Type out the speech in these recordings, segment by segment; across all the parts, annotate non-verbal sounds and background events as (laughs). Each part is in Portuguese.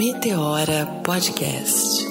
Meteora Podcast.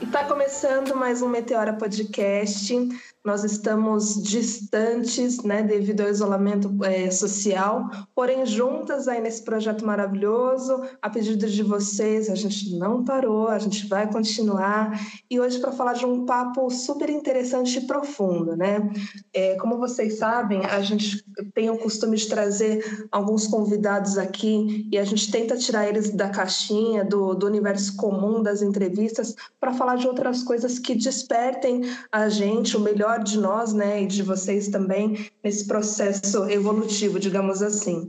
Está começando mais um Meteora Podcast. Nós estamos distantes, né, devido ao isolamento é, social, porém juntas aí nesse projeto maravilhoso. A pedido de vocês, a gente não parou, a gente vai continuar. E hoje para falar de um papo super interessante e profundo, né? É, como vocês sabem, a gente tem o costume de trazer alguns convidados aqui e a gente tenta tirar eles da caixinha, do, do universo comum das entrevistas, para falar de outras coisas que despertem a gente o melhor de nós, né, e de vocês também nesse processo evolutivo, digamos assim.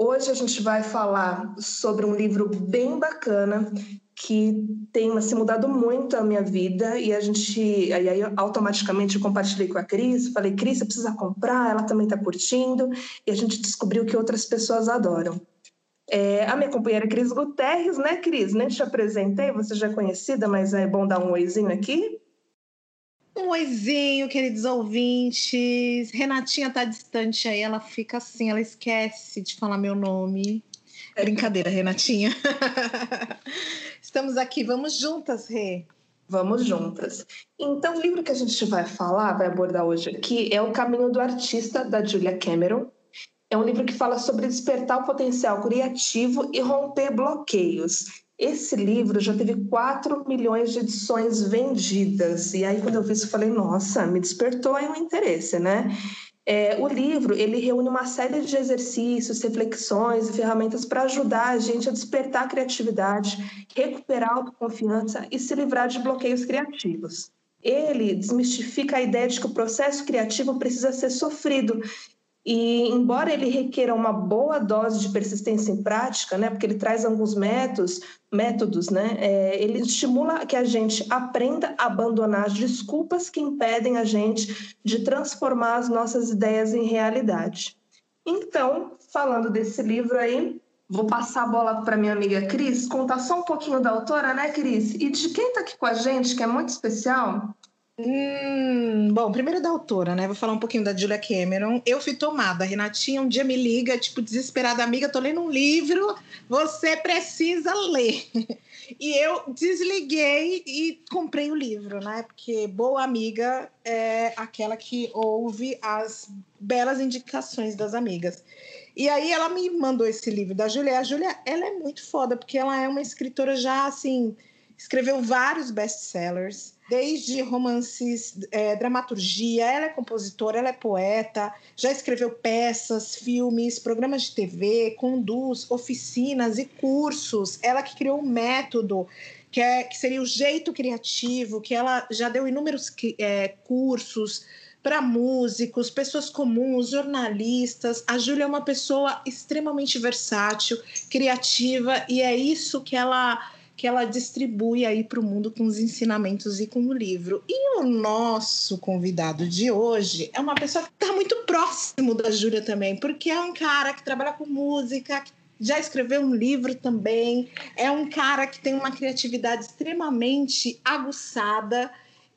Hoje a gente vai falar sobre um livro bem bacana que tem assim, mudado muito a minha vida e a gente aí, automaticamente compartilhei com a Cris, falei Cris, você precisa comprar, ela também está curtindo e a gente descobriu que outras pessoas adoram. É, a minha companheira Cris Guterres, né, Cris? Nem te apresentei, você já é conhecida, mas é bom dar um oizinho aqui. Um oizinho, queridos ouvintes. Renatinha tá distante aí, ela fica assim, ela esquece de falar meu nome. É brincadeira, Renatinha. (laughs) Estamos aqui, vamos juntas, Rê. Vamos juntas. Então, o livro que a gente vai falar, vai abordar hoje aqui, é O Caminho do Artista, da Julia Cameron. É um livro que fala sobre despertar o potencial criativo e romper bloqueios. Esse livro já teve 4 milhões de edições vendidas. E aí, quando eu vi isso, eu falei, nossa, me despertou aí um interesse, né? É, o livro ele reúne uma série de exercícios, reflexões e ferramentas para ajudar a gente a despertar a criatividade, recuperar a autoconfiança e se livrar de bloqueios criativos. Ele desmistifica a ideia de que o processo criativo precisa ser sofrido e embora ele requeira uma boa dose de persistência em prática, né, porque ele traz alguns métodos, métodos, né, é, ele estimula que a gente aprenda a abandonar as desculpas que impedem a gente de transformar as nossas ideias em realidade. Então, falando desse livro aí, vou passar a bola para minha amiga Cris, contar só um pouquinho da autora, né, Cris? E de quem está aqui com a gente, que é muito especial. Hum, bom, primeiro da autora, né? Vou falar um pouquinho da Julia Cameron. Eu fui tomada. A Renatinha um dia me liga, tipo, desesperada, amiga, tô lendo um livro, você precisa ler. (laughs) E eu desliguei e comprei o livro, né? Porque boa amiga é aquela que ouve as belas indicações das amigas. E aí ela me mandou esse livro da Julia. A Julia, ela é muito foda, porque ela é uma escritora já, assim, escreveu vários best-sellers desde romances, é, dramaturgia, ela é compositora, ela é poeta, já escreveu peças, filmes, programas de TV, conduz oficinas e cursos. Ela que criou um método que, é, que seria o jeito criativo, que ela já deu inúmeros é, cursos para músicos, pessoas comuns, jornalistas. A Júlia é uma pessoa extremamente versátil, criativa, e é isso que ela que ela distribui aí para o mundo com os ensinamentos e com o livro. E o nosso convidado de hoje é uma pessoa que está muito próximo da Júlia também, porque é um cara que trabalha com música, que já escreveu um livro também, é um cara que tem uma criatividade extremamente aguçada.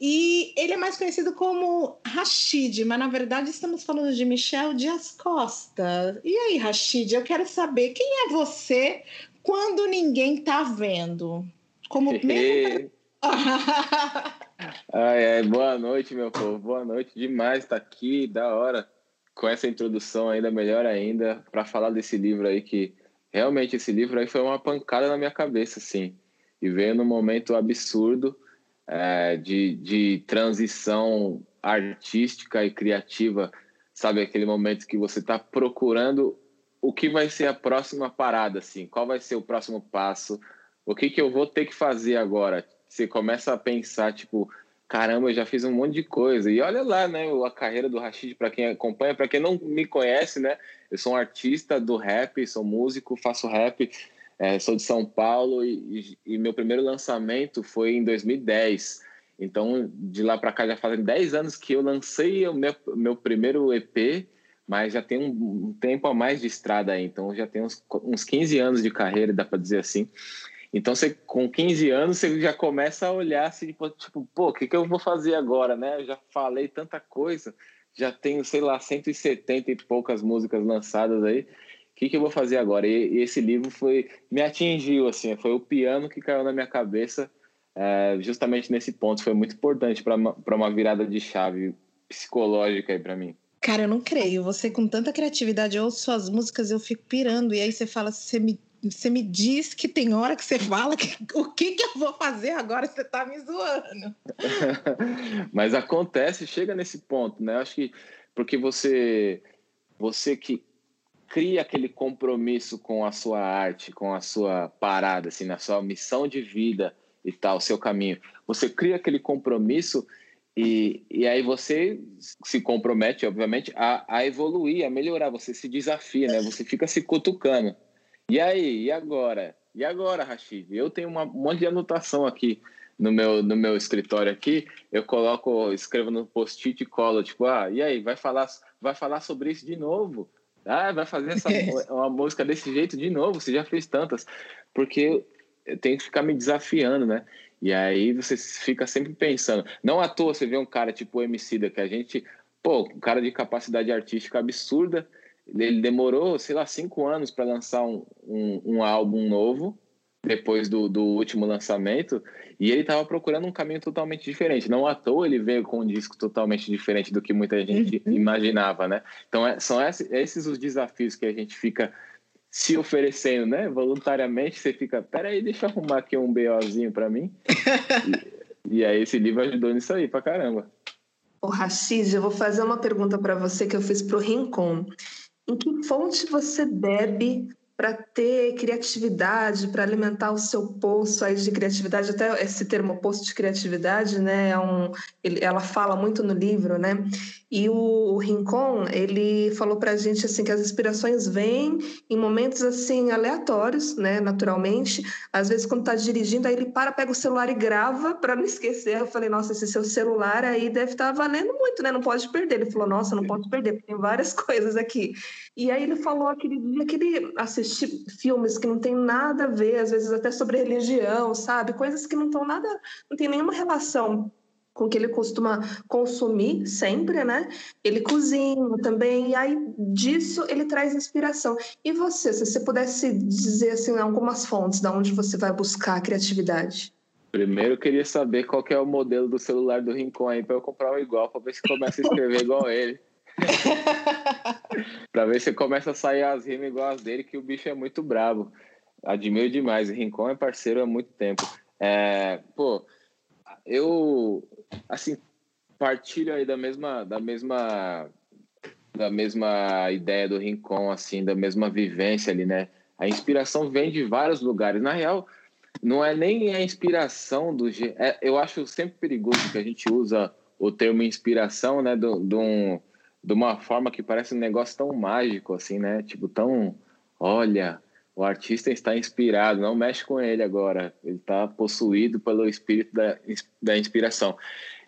E ele é mais conhecido como Rashid, mas na verdade estamos falando de Michel Dias Costa. E aí, Rashid, eu quero saber quem é você quando ninguém tá vendo. Como (laughs) mesmo... (laughs) ai, ai, boa noite, meu povo. Boa noite demais tá aqui, da hora. Com essa introdução ainda melhor ainda para falar desse livro aí que realmente esse livro aí foi uma pancada na minha cabeça, assim. E veio num momento absurdo é, de, de transição artística e criativa, sabe? Aquele momento que você está procurando o que vai ser a próxima parada, assim? Qual vai ser o próximo passo? O que, que eu vou ter que fazer agora? Você começa a pensar, tipo, caramba, eu já fiz um monte de coisa. E olha lá, né, a carreira do Rashid, para quem acompanha, para quem não me conhece, né, eu sou um artista do rap, sou músico, faço rap, é, sou de São Paulo e, e, meu primeiro lançamento foi em 2010. Então, de lá para cá já fazem 10 anos que eu lancei o meu, meu primeiro EP mas já tem um, um tempo a mais de estrada aí, então já tem uns, uns 15 anos de carreira, dá para dizer assim. Então, você, com 15 anos, você já começa a olhar assim, tipo, tipo pô, o que, que eu vou fazer agora, né? Eu já falei tanta coisa, já tenho, sei lá, 170 e poucas músicas lançadas aí. O que, que eu vou fazer agora? E, e esse livro foi me atingiu, assim, foi o piano que caiu na minha cabeça é, justamente nesse ponto. Foi muito importante para uma, uma virada de chave psicológica aí para mim. Cara, eu não creio. Você com tanta criatividade, eu ouço suas músicas, eu fico pirando. E aí você fala, você me você me diz que tem hora que você fala que, (laughs) o que, que eu vou fazer agora, você tá me zoando. (laughs) Mas acontece, chega nesse ponto, né? Acho que porque você, você que cria aquele compromisso com a sua arte, com a sua parada, assim, na sua missão de vida e tal, seu caminho. Você cria aquele compromisso e, e aí você se compromete, obviamente, a, a evoluir, a melhorar. Você se desafia, né? Você fica se cutucando. E aí, e agora? E agora, Rashid? Eu tenho uma, um monte de anotação aqui no meu, no meu escritório aqui. Eu coloco, escrevo no post-it e colo, tipo, ah, e aí, vai falar, vai falar sobre isso de novo? Ah, vai fazer essa, (laughs) uma música desse jeito de novo? Você já fez tantas. Porque eu tenho que ficar me desafiando, né? E aí você fica sempre pensando. Não à toa você vê um cara tipo o MC da que a gente, pô, um cara de capacidade artística absurda, ele demorou, sei lá, cinco anos para lançar um, um, um, álbum novo, depois do, do último lançamento, e ele estava procurando um caminho totalmente diferente. Não à toa ele veio com um disco totalmente diferente do que muita gente uhum. imaginava, né? Então, é, são esses, esses os desafios que a gente fica se oferecendo, né? Voluntariamente, você fica, peraí, deixa eu arrumar aqui um BOzinho para mim. (laughs) e, e aí esse livro ajudou nisso aí pra caramba. O Rashid, eu vou fazer uma pergunta para você que eu fiz para o Rincon. Em que fonte você bebe para ter criatividade, para alimentar o seu poço aí de criatividade, até esse termo poço de criatividade, né, é um, ele, ela fala muito no livro, né, e o, o Rincon, ele falou para a gente assim que as inspirações vêm em momentos assim aleatórios, né, naturalmente. Às vezes quando está dirigindo, aí ele para, pega o celular e grava para não esquecer. Eu falei, nossa, esse seu celular aí deve estar tá valendo muito, né? Não pode perder. Ele falou, nossa, não pode perder, porque tem várias (laughs) coisas aqui. E aí ele falou aquele dia que ele assistiu filmes que não tem nada a ver, às vezes até sobre religião, sabe? Coisas que não estão nada, não tem nenhuma relação com que ele costuma consumir sempre, né? Ele cozinha também, e aí disso ele traz inspiração. E você, se você pudesse dizer assim algumas fontes da onde você vai buscar a criatividade? Primeiro eu queria saber qual é o modelo do celular do Rincon aí para eu comprar um igual, para ver se começa a escrever igual ele. (laughs) para ver se começa a sair as rimas igual as dele, que o bicho é muito brabo. Admiro demais. O Rincon é parceiro há muito tempo. É, pô, eu assim partilho aí da mesma da mesma da mesma ideia do Rincon assim da mesma vivência ali né a inspiração vem de vários lugares na real não é nem a inspiração do é, eu acho sempre perigoso que a gente usa o termo inspiração né do um, de uma forma que parece um negócio tão mágico assim né tipo tão olha o artista está inspirado, não mexe com ele agora. Ele está possuído pelo espírito da, da inspiração.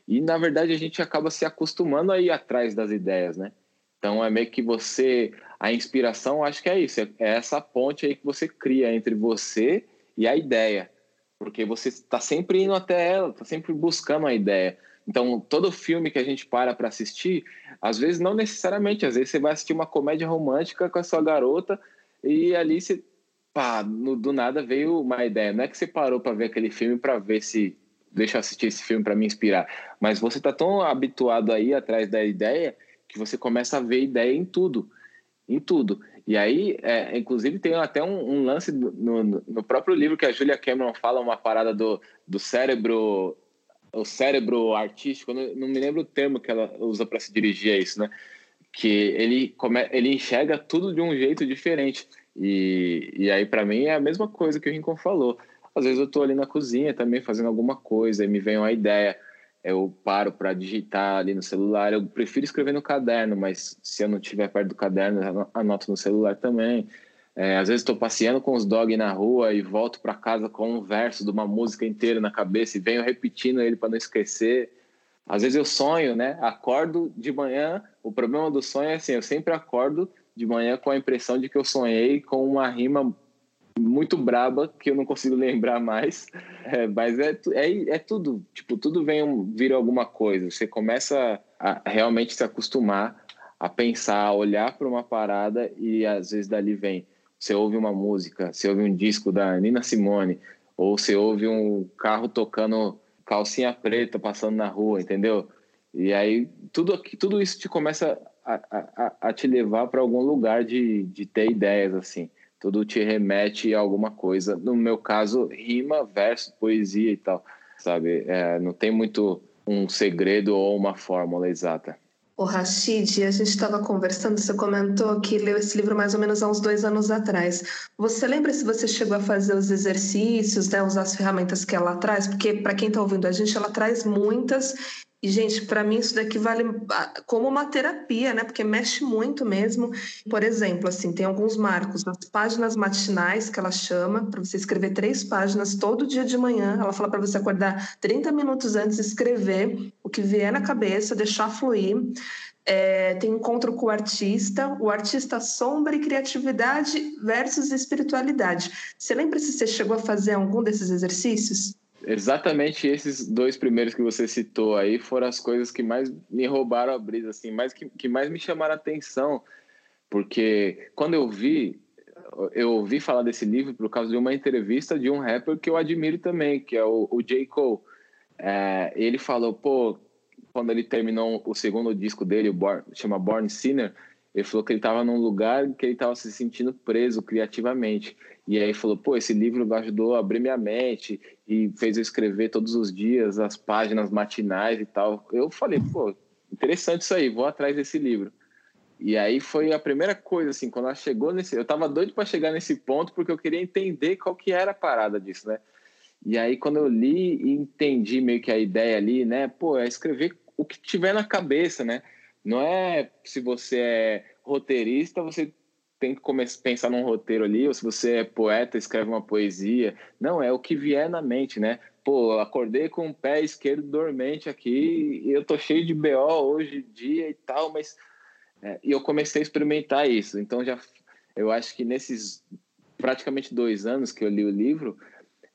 E, na verdade, a gente acaba se acostumando a ir atrás das ideias, né? Então, é meio que você... A inspiração, acho que é isso. É essa ponte aí que você cria entre você e a ideia. Porque você está sempre indo até ela, está sempre buscando a ideia. Então, todo filme que a gente para para assistir, às vezes não necessariamente, às vezes você vai assistir uma comédia romântica com a sua garota e ali você pá, no, do nada veio uma ideia. Não é que você parou para ver aquele filme para ver se deixa eu assistir esse filme para me inspirar, mas você tá tão habituado aí atrás da ideia que você começa a ver ideia em tudo, em tudo. E aí, é, inclusive, tem até um, um lance no, no, próprio livro que a Julia Cameron fala uma parada do, do cérebro, o cérebro artístico. Não, me lembro o termo que ela usa para se dirigir a isso, né? Que ele come, ele enxerga tudo de um jeito diferente. E, e aí, para mim, é a mesma coisa que o Rincon falou. Às vezes eu estou ali na cozinha também fazendo alguma coisa e me vem uma ideia. Eu paro para digitar ali no celular. Eu prefiro escrever no caderno, mas se eu não estiver perto do caderno, anoto no celular também. É, às vezes estou passeando com os dogs na rua e volto para casa com um verso de uma música inteira na cabeça e venho repetindo ele para não esquecer. Às vezes eu sonho, né? Acordo de manhã. O problema do sonho é assim: eu sempre acordo de manhã com a impressão de que eu sonhei com uma rima muito braba que eu não consigo (laughs) lembrar mais. É, mas é, é, é tudo, tipo, tudo vem vir alguma coisa. Você começa a realmente se acostumar a pensar, a olhar para uma parada e às vezes dali vem. Você ouve uma música, você ouve um disco da Nina Simone, ou você ouve um carro tocando calcinha preta passando na rua, entendeu? E aí tudo, tudo isso te começa a, a, a te levar para algum lugar de, de ter ideias, assim. Tudo te remete a alguma coisa. No meu caso, rima, verso, poesia e tal, sabe? É, não tem muito um segredo ou uma fórmula exata. O Rashid, a gente estava conversando, você comentou que leu esse livro mais ou menos há uns dois anos atrás. Você lembra se você chegou a fazer os exercícios, né, usar as ferramentas que ela traz? Porque, para quem está ouvindo a gente, ela traz muitas e, gente, para mim isso daqui vale ah, como uma terapia, né? Porque mexe muito mesmo. Por exemplo, assim, tem alguns marcos, as páginas matinais que ela chama, para você escrever três páginas todo dia de manhã. Ela fala para você acordar 30 minutos antes, escrever o que vier na cabeça, deixar fluir. É, tem encontro com o artista, o artista sombra e criatividade versus espiritualidade. Você lembra se você chegou a fazer algum desses exercícios? Exatamente esses dois primeiros que você citou aí foram as coisas que mais me roubaram a brisa, assim, mais que, que mais me chamaram a atenção, porque quando eu vi, eu ouvi falar desse livro por causa de uma entrevista de um rapper que eu admiro também, que é o, o J. Cole. É, ele falou, pô, quando ele terminou o segundo disco dele, o Born, chama Born Sinner, ele falou que ele estava num lugar que ele estava se sentindo preso criativamente. E aí falou, pô, esse livro ajudou a abrir minha mente e fez eu escrever todos os dias as páginas matinais e tal. Eu falei, pô, interessante isso aí, vou atrás desse livro. E aí foi a primeira coisa, assim, quando ela chegou nesse... Eu tava doido para chegar nesse ponto porque eu queria entender qual que era a parada disso, né? E aí quando eu li e entendi meio que a ideia ali, né? Pô, é escrever o que tiver na cabeça, né? Não é se você é roteirista, você tem que começar pensar num roteiro ali, ou se você é poeta, escreve uma poesia. Não, é o que vier na mente, né? Pô, acordei com o pé esquerdo dormente aqui, e eu tô cheio de BO hoje dia e tal, mas é, e eu comecei a experimentar isso. Então já eu acho que nesses praticamente dois anos que eu li o livro,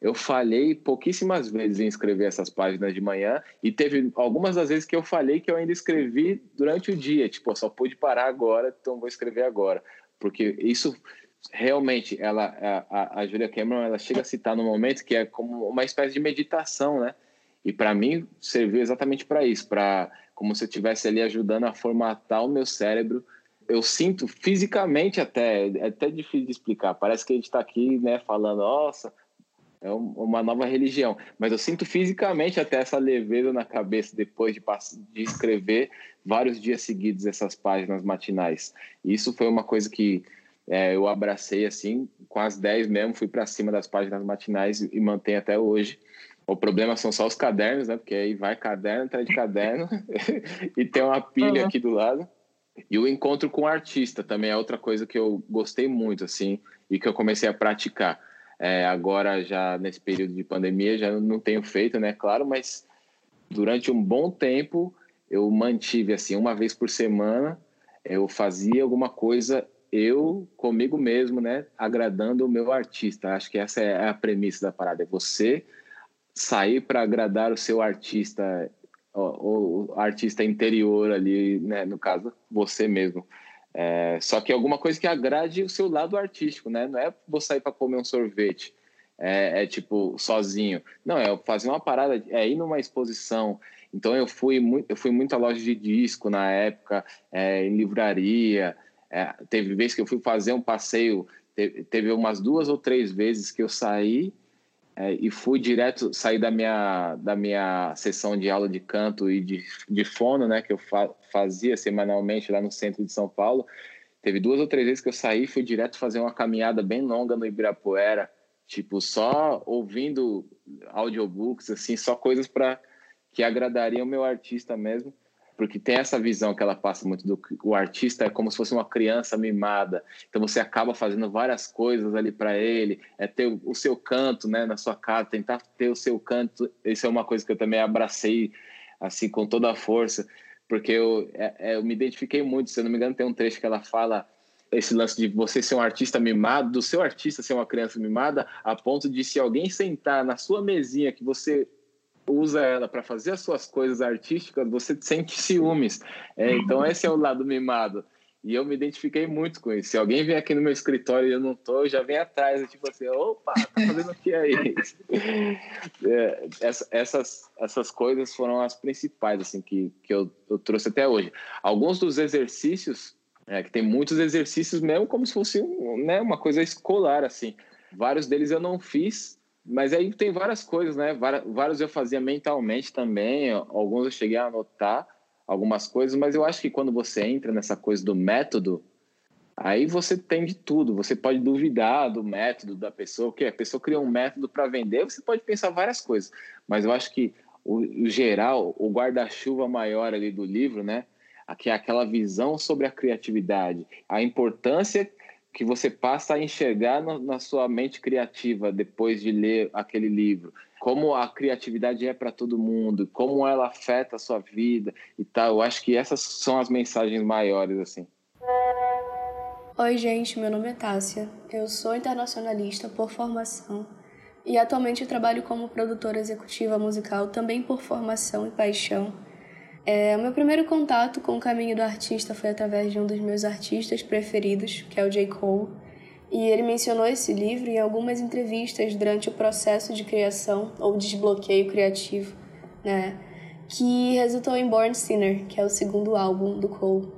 eu falhei pouquíssimas vezes em escrever essas páginas de manhã e teve algumas das vezes que eu falei que eu ainda escrevi durante o dia, tipo, só pude parar agora, então vou escrever agora, porque isso realmente ela a, a Julia Cameron ela chega a citar no momento que é como uma espécie de meditação, né? E para mim serviu exatamente para isso, para como se eu estivesse ali ajudando a formatar o meu cérebro. Eu sinto fisicamente até, é até difícil de explicar. Parece que a gente está aqui, né, falando, nossa, é uma nova religião. Mas eu sinto fisicamente até essa leveza na cabeça depois de, de escrever vários dias seguidos essas páginas matinais. Isso foi uma coisa que é, eu abracei assim, com as 10 mesmo, fui para cima das páginas matinais e mantenho até hoje. O problema são só os cadernos, né? Porque aí vai caderno atrás de caderno (laughs) e tem uma pilha uhum. aqui do lado. E o encontro com o artista também é outra coisa que eu gostei muito, assim, e que eu comecei a praticar é, agora, já nesse período de pandemia, já não tenho feito, né? Claro, mas durante um bom tempo eu mantive assim, uma vez por semana, eu fazia alguma coisa eu comigo mesmo, né? Agradando o meu artista. Acho que essa é a premissa da parada. É você sair para agradar o seu artista, o, artista interior ali, né? No caso, você mesmo. É, só que alguma coisa que agrade o seu lado artístico, né? Não é vou sair para comer um sorvete, é, é, tipo sozinho. Não, é fazer uma parada, é ir numa exposição. Então eu fui muito, eu fui muita loja de disco na época, é, em livraria. É, teve vezes que eu fui fazer um passeio, teve, teve umas duas ou três vezes que eu saí é, e fui direto sair da minha da minha sessão de aula de canto e de, de fono, né, que eu fa fazia semanalmente lá no centro de São Paulo. Teve duas ou três vezes que eu saí, fui direto fazer uma caminhada bem longa no Ibirapuera, tipo só ouvindo audiobooks, assim, só coisas para que agradariam o meu artista mesmo porque tem essa visão que ela passa muito do o artista é como se fosse uma criança mimada. Então você acaba fazendo várias coisas ali para ele, é ter o seu canto, né, na sua casa, tentar ter o seu canto. Isso é uma coisa que eu também abracei assim, com toda a força, porque eu, é, é, eu me identifiquei muito. Se eu não me engano, tem um trecho que ela fala esse lance de você ser um artista mimado, do seu artista ser uma criança mimada, a ponto de se alguém sentar na sua mesinha que você usa ela para fazer as suas coisas artísticas, você sente ciúmes. É, então esse é o lado mimado. E eu me identifiquei muito com isso. Se alguém vem aqui no meu escritório e eu não eu já vem atrás, tipo assim, opa, tá fazendo o que aí? (laughs) é, essas, essas coisas foram as principais, assim, que, que eu, eu trouxe até hoje. Alguns dos exercícios, é, que tem muitos exercícios mesmo como se fosse né, uma coisa escolar, assim. Vários deles eu não fiz, mas aí tem várias coisas, né? Vários eu fazia mentalmente também, alguns eu cheguei a anotar algumas coisas, mas eu acho que quando você entra nessa coisa do método, aí você tem de tudo. Você pode duvidar do método da pessoa, porque a pessoa cria um método para vender, você pode pensar várias coisas, mas eu acho que o, o geral, o guarda-chuva maior ali do livro, né? Que é aquela visão sobre a criatividade, a importância que você passa a enxergar no, na sua mente criativa depois de ler aquele livro. Como a criatividade é para todo mundo, como ela afeta a sua vida e tal. Eu acho que essas são as mensagens maiores, assim. Oi, gente, meu nome é Tássia. Eu sou internacionalista por formação e atualmente trabalho como produtora executiva musical também por formação e paixão. É, o meu primeiro contato com o caminho do artista foi através de um dos meus artistas preferidos, que é o J. Cole, e ele mencionou esse livro em algumas entrevistas durante o processo de criação ou desbloqueio criativo, né, que resultou em Born Sinner, que é o segundo álbum do Cole.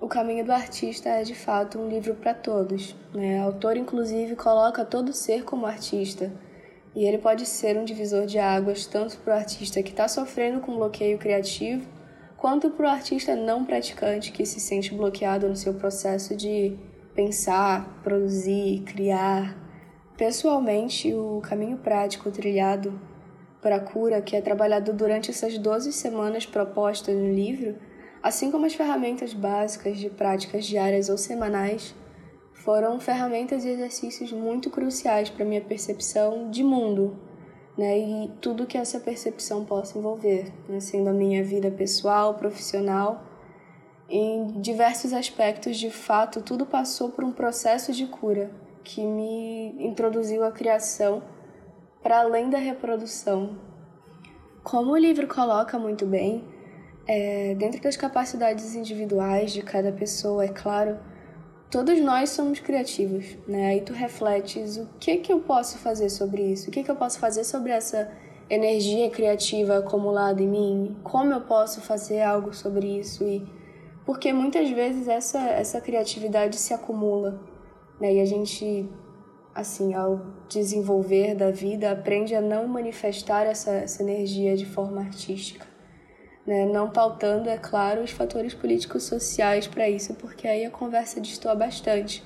O Caminho do Artista é de fato um livro para todos. Né? O autor, inclusive, coloca todo ser como artista e ele pode ser um divisor de águas tanto para o artista que está sofrendo com bloqueio criativo, quanto para o artista não praticante que se sente bloqueado no seu processo de pensar, produzir, criar. Pessoalmente, o caminho prático trilhado para a cura, que é trabalhado durante essas 12 semanas propostas no livro, assim como as ferramentas básicas de práticas diárias ou semanais, foram ferramentas e exercícios muito cruciais para minha percepção de mundo, né? E tudo que essa percepção possa envolver, né? sendo a minha vida pessoal, profissional, em diversos aspectos, de fato, tudo passou por um processo de cura que me introduziu à criação para além da reprodução. Como o livro coloca muito bem, é, dentro das capacidades individuais de cada pessoa, é claro, todos nós somos criativos, né? Aí tu refletes o que que eu posso fazer sobre isso, o que que eu posso fazer sobre essa energia criativa acumulada em mim, como eu posso fazer algo sobre isso e porque muitas vezes essa essa criatividade se acumula, né? E a gente assim, ao desenvolver da vida, aprende a não manifestar essa, essa energia de forma artística né? não pautando, é claro, os fatores políticos sociais para isso, porque aí a conversa destoa bastante.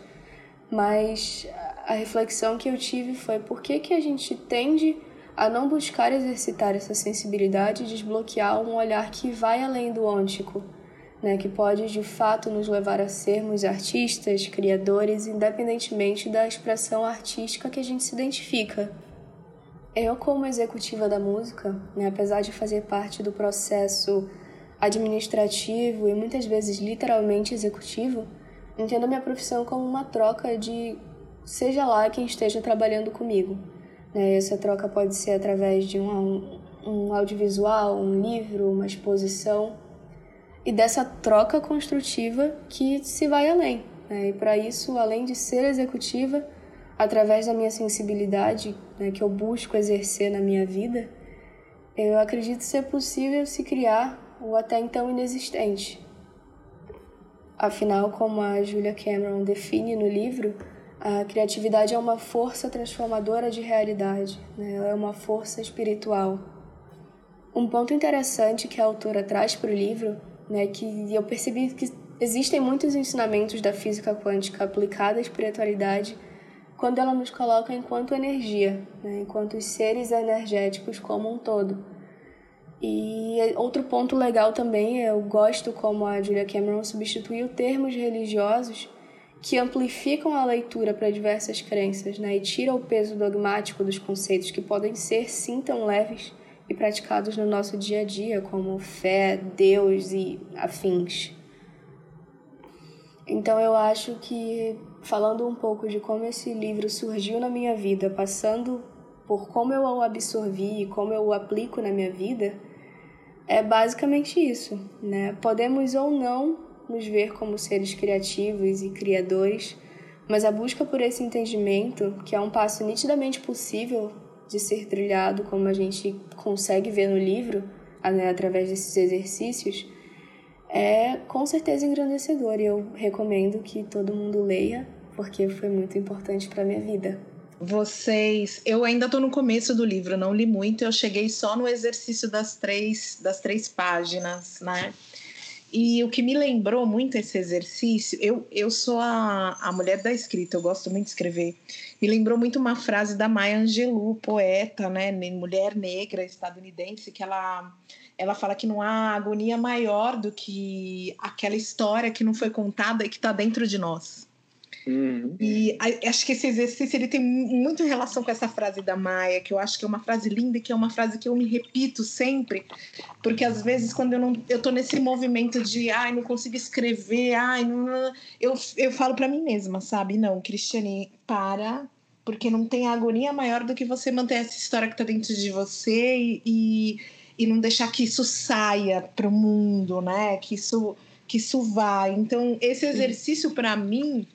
Mas a reflexão que eu tive foi por que, que a gente tende a não buscar exercitar essa sensibilidade e desbloquear um olhar que vai além do ôntico, né? que pode de fato nos levar a sermos artistas, criadores, independentemente da expressão artística que a gente se identifica. Eu, como executiva da música, né, apesar de fazer parte do processo administrativo e muitas vezes literalmente executivo, entendo minha profissão como uma troca de seja lá quem esteja trabalhando comigo. Né? Essa troca pode ser através de um, um audiovisual, um livro, uma exposição, e dessa troca construtiva que se vai além. Né? E para isso, além de ser executiva, através da minha sensibilidade, né, que eu busco exercer na minha vida, eu acredito ser possível se criar o até então inexistente. Afinal, como a Julia Cameron define no livro, a criatividade é uma força transformadora de realidade, né? ela é uma força espiritual. Um ponto interessante que a autora traz para o livro, né, que eu percebi que existem muitos ensinamentos da física quântica aplicada à espiritualidade quando ela nos coloca enquanto energia, né? enquanto seres energéticos como um todo. E outro ponto legal também, eu gosto como a Julia Cameron substituiu termos religiosos que amplificam a leitura para diversas crenças né? e tira o peso dogmático dos conceitos que podem ser sim tão leves e praticados no nosso dia a dia, como fé, Deus e afins. Então eu acho que falando um pouco de como esse livro surgiu na minha vida, passando por como eu o absorvi e como eu o aplico na minha vida, é basicamente isso, né? Podemos ou não nos ver como seres criativos e criadores, mas a busca por esse entendimento, que é um passo nitidamente possível de ser trilhado, como a gente consegue ver no livro, né, através desses exercícios, é com certeza engrandecedor e eu recomendo que todo mundo leia, porque foi muito importante para minha vida. Vocês, eu ainda estou no começo do livro, não li muito, eu cheguei só no exercício das três, das três páginas, né? E o que me lembrou muito esse exercício, eu, eu sou a, a mulher da escrita, eu gosto muito de escrever. Me lembrou muito uma frase da Maya Angelou, poeta, né, mulher negra estadunidense, que ela ela fala que não há agonia maior do que aquela história que não foi contada e que está dentro de nós. Uhum. E acho que esse exercício ele tem muito relação com essa frase da Maia, que eu acho que é uma frase linda, que é uma frase que eu me repito sempre, porque às vezes quando eu não eu tô nesse movimento de ai, não consigo escrever, ai, não, eu, eu falo para mim mesma, sabe? Não, Cristiane, para, porque não tem agonia maior do que você manter essa história que tá dentro de você e, e e não deixar que isso saia para o mundo, né? Que isso que isso vá. Então, esse exercício para mim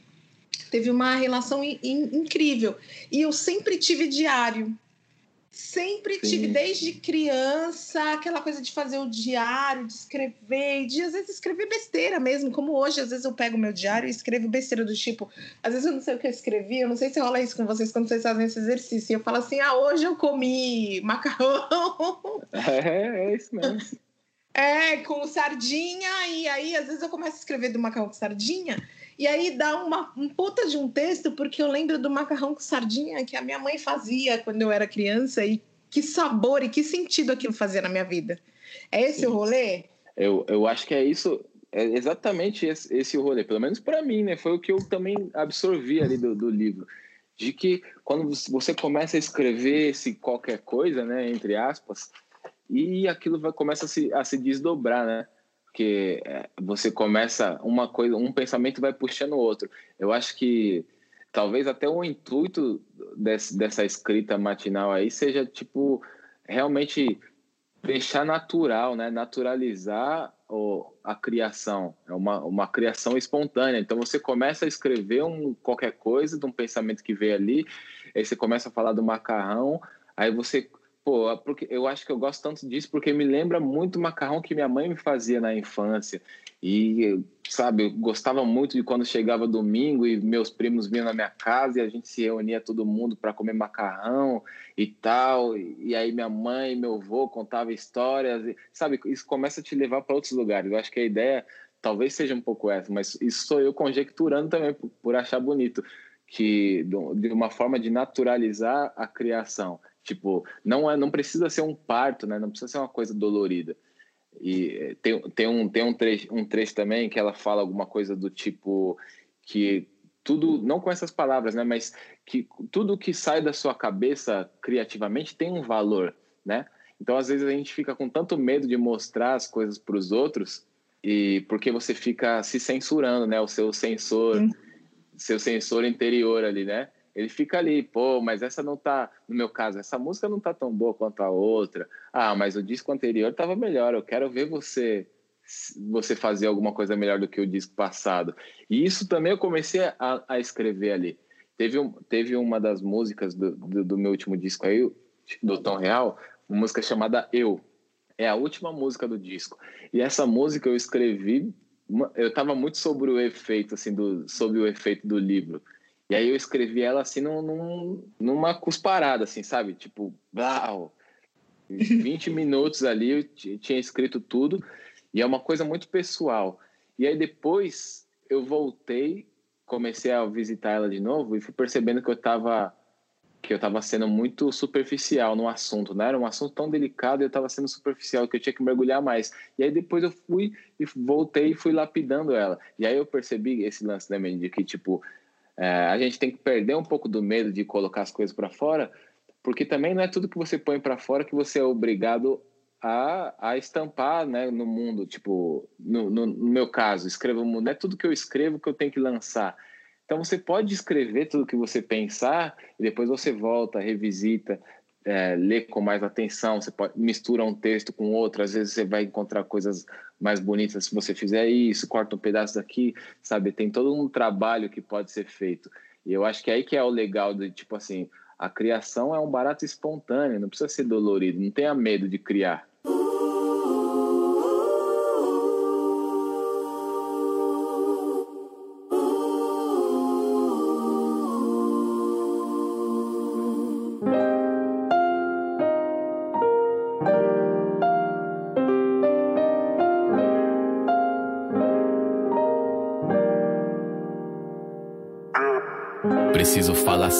teve uma relação in, in, incrível. E eu sempre tive diário. Sempre Sim. tive, desde criança, aquela coisa de fazer o diário, de escrever, de às vezes escrever besteira mesmo, como hoje, às vezes eu pego meu diário e escrevo besteira do tipo, às vezes eu não sei o que eu escrevi, eu não sei se rola isso com vocês quando vocês fazem esse exercício. E eu falo assim, ah, hoje eu comi macarrão. É, é isso mesmo. (laughs) É, com sardinha, e aí às vezes eu começo a escrever do macarrão com sardinha, e aí dá uma, um puta de um texto, porque eu lembro do macarrão com sardinha que a minha mãe fazia quando eu era criança e que sabor e que sentido aquilo fazia na minha vida. É esse Sim. o rolê? Eu, eu acho que é isso, é exatamente esse, esse o rolê, pelo menos para mim, né? Foi o que eu também absorvi ali do, do livro. De que quando você começa a escrever esse qualquer coisa, né, entre aspas, e aquilo vai, começa a se, a se desdobrar, né? Porque é, você começa uma coisa, um pensamento vai puxando o outro. Eu acho que talvez até o intuito desse, dessa escrita matinal aí seja tipo realmente deixar natural, né? Naturalizar o, a criação, é uma, uma criação espontânea. Então você começa a escrever um qualquer coisa de um pensamento que veio ali, aí você começa a falar do macarrão, aí você Pô, porque eu acho que eu gosto tanto disso porque me lembra muito o macarrão que minha mãe me fazia na infância. E, sabe, eu gostava muito de quando chegava domingo e meus primos vinham na minha casa e a gente se reunia todo mundo para comer macarrão e tal. E aí minha mãe, meu avô contava histórias, e, sabe, isso começa a te levar para outros lugares. Eu acho que a ideia talvez seja um pouco essa, mas isso sou eu conjecturando também por, por achar bonito que de uma forma de naturalizar a criação Tipo, não é, não precisa ser um parto, né? Não precisa ser uma coisa dolorida. E eh, tem, tem, um, tem um, trecho, um trecho também que ela fala alguma coisa do tipo que tudo, não com essas palavras, né? Mas que tudo que sai da sua cabeça criativamente tem um valor, né? Então, às vezes, a gente fica com tanto medo de mostrar as coisas para os outros e porque você fica se censurando, né? O seu sensor, hum. seu sensor interior ali, né? Ele fica ali, pô, mas essa não tá, no meu caso, essa música não tá tão boa quanto a outra. Ah, mas o disco anterior tava melhor, eu quero ver você você fazer alguma coisa melhor do que o disco passado. E isso também eu comecei a, a escrever ali. Teve, um, teve uma das músicas do, do, do meu último disco aí, do Tom Real, uma música chamada Eu. É a última música do disco. E essa música eu escrevi, eu estava muito sobre o efeito, assim, do, sobre o efeito do livro. E aí eu escrevi ela assim num, num, numa cusparada, assim, sabe? Tipo, blau. (laughs) 20 minutos ali eu tinha escrito tudo. E é uma coisa muito pessoal. E aí depois eu voltei, comecei a visitar ela de novo e fui percebendo que eu estava que eu estava sendo muito superficial no assunto, né? Era um assunto tão delicado e eu estava sendo superficial que eu tinha que mergulhar mais. E aí depois eu fui e voltei e fui lapidando ela. E aí eu percebi esse lance também de que tipo é, a gente tem que perder um pouco do medo de colocar as coisas para fora, porque também não é tudo que você põe para fora que você é obrigado a, a estampar né, no mundo. Tipo, no, no, no meu caso, escrevo mundo, não é tudo que eu escrevo que eu tenho que lançar. Então você pode escrever tudo que você pensar e depois você volta, revisita, é, com mais atenção, você pode, mistura um texto com outro, às vezes você vai encontrar coisas mais bonitas se você fizer isso, corta um pedaço daqui, sabe? Tem todo um trabalho que pode ser feito. E eu acho que é aí que é o legal de, tipo assim, a criação é um barato espontâneo, não precisa ser dolorido, não tenha medo de criar.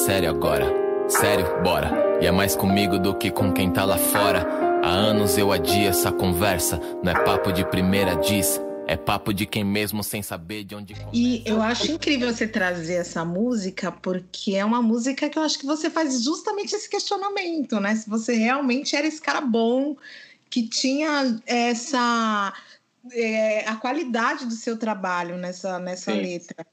Sério agora. Sério, bora. E é mais comigo do que com quem tá lá fora. Há anos eu adio essa conversa. Não é papo de primeira diz. É papo de quem mesmo sem saber de onde começa. E eu acho incrível você trazer essa música, porque é uma música que eu acho que você faz justamente esse questionamento, né? Se você realmente era esse cara bom, que tinha essa. É, a qualidade do seu trabalho nessa, nessa letra.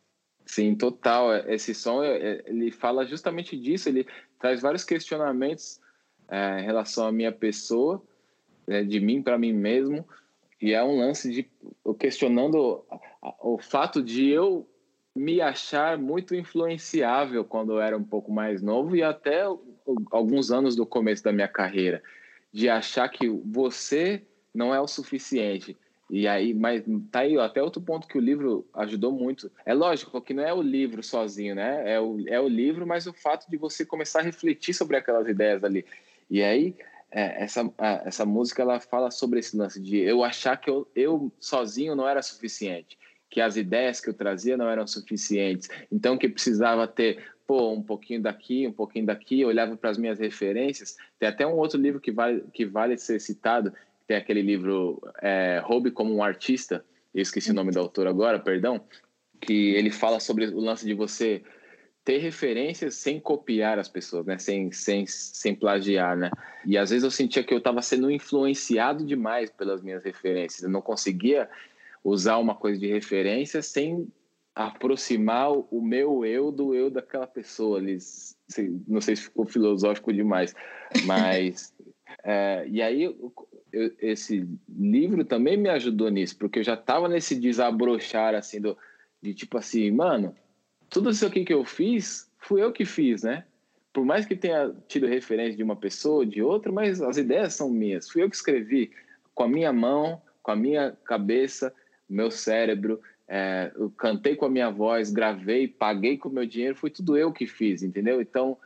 Sim, total. Esse som ele fala justamente disso. Ele traz vários questionamentos é, em relação à minha pessoa, né, de mim para mim mesmo, e é um lance de questionando o fato de eu me achar muito influenciável quando eu era um pouco mais novo e até alguns anos do começo da minha carreira, de achar que você não é o suficiente e aí, mas tá aí, ó, até outro ponto que o livro ajudou muito. É lógico que não é o livro sozinho, né? É o, é o livro, mas o fato de você começar a refletir sobre aquelas ideias ali. E aí, é, essa, essa música, ela fala sobre esse lance de eu achar que eu, eu sozinho não era suficiente, que as ideias que eu trazia não eram suficientes. Então, que precisava ter, pô, um pouquinho daqui, um pouquinho daqui, olhava para as minhas referências. Tem até um outro livro que vale, que vale ser citado, tem aquele livro é, Roube como um Artista, eu esqueci o nome do autor agora, perdão, que ele fala sobre o lance de você ter referências sem copiar as pessoas, né? Sem, sem, sem plagiar, né? E às vezes eu sentia que eu estava sendo influenciado demais pelas minhas referências. Eu não conseguia usar uma coisa de referência sem aproximar o meu eu do eu daquela pessoa. Não sei se ficou filosófico demais, mas (laughs) é, e aí, eu, esse livro também me ajudou nisso, porque eu já estava nesse desabrochar, assim, do, de tipo assim, mano, tudo isso aqui que eu fiz, fui eu que fiz, né? Por mais que tenha tido referência de uma pessoa, de outra, mas as ideias são minhas. Fui eu que escrevi com a minha mão, com a minha cabeça, meu cérebro, é, eu cantei com a minha voz, gravei, paguei com o meu dinheiro, foi tudo eu que fiz, entendeu? Então,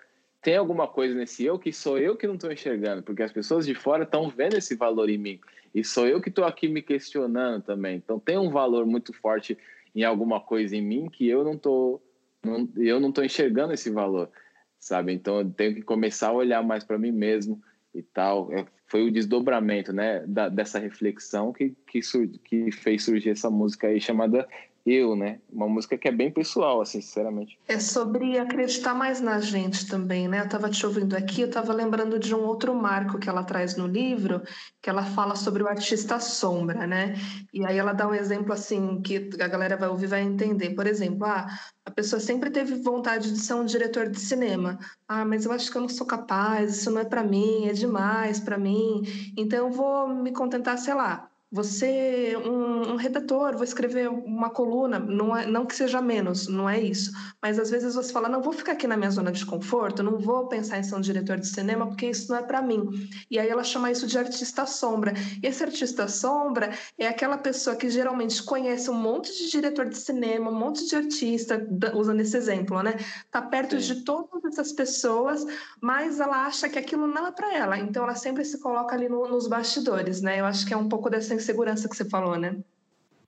tem alguma coisa nesse eu que sou eu que não estou enxergando, porque as pessoas de fora estão vendo esse valor em mim. E sou eu que estou aqui me questionando também. Então tem um valor muito forte em alguma coisa em mim que eu não estou não, eu não tô enxergando esse valor, sabe? Então eu tenho que começar a olhar mais para mim mesmo e tal. É, foi o desdobramento, né, da, dessa reflexão que, que, sur, que fez surgir essa música aí chamada eu, né? Uma música que é bem pessoal, assim, sinceramente. É sobre acreditar mais na gente também, né? Eu tava te ouvindo aqui, eu tava lembrando de um outro marco que ela traz no livro, que ela fala sobre o artista sombra, né? E aí ela dá um exemplo assim que a galera vai ouvir vai entender. Por exemplo, ah, a pessoa sempre teve vontade de ser um diretor de cinema. Ah, mas eu acho que eu não sou capaz, isso não é para mim, é demais para mim. Então eu vou me contentar, sei lá, você um, um, redator, vou escrever uma coluna, não, é, não que seja menos, não é isso. Mas às vezes você fala, não vou ficar aqui na minha zona de conforto, não vou pensar em ser um diretor de cinema porque isso não é para mim. E aí ela chama isso de artista sombra. E esse artista sombra é aquela pessoa que geralmente conhece um monte de diretor de cinema, um monte de artista, usando esse exemplo, né? Tá perto Sim. de todas essas pessoas, mas ela acha que aquilo não é para ela. Então ela sempre se coloca ali no, nos bastidores, né? Eu acho que é um pouco dessa insegurança que você falou, né?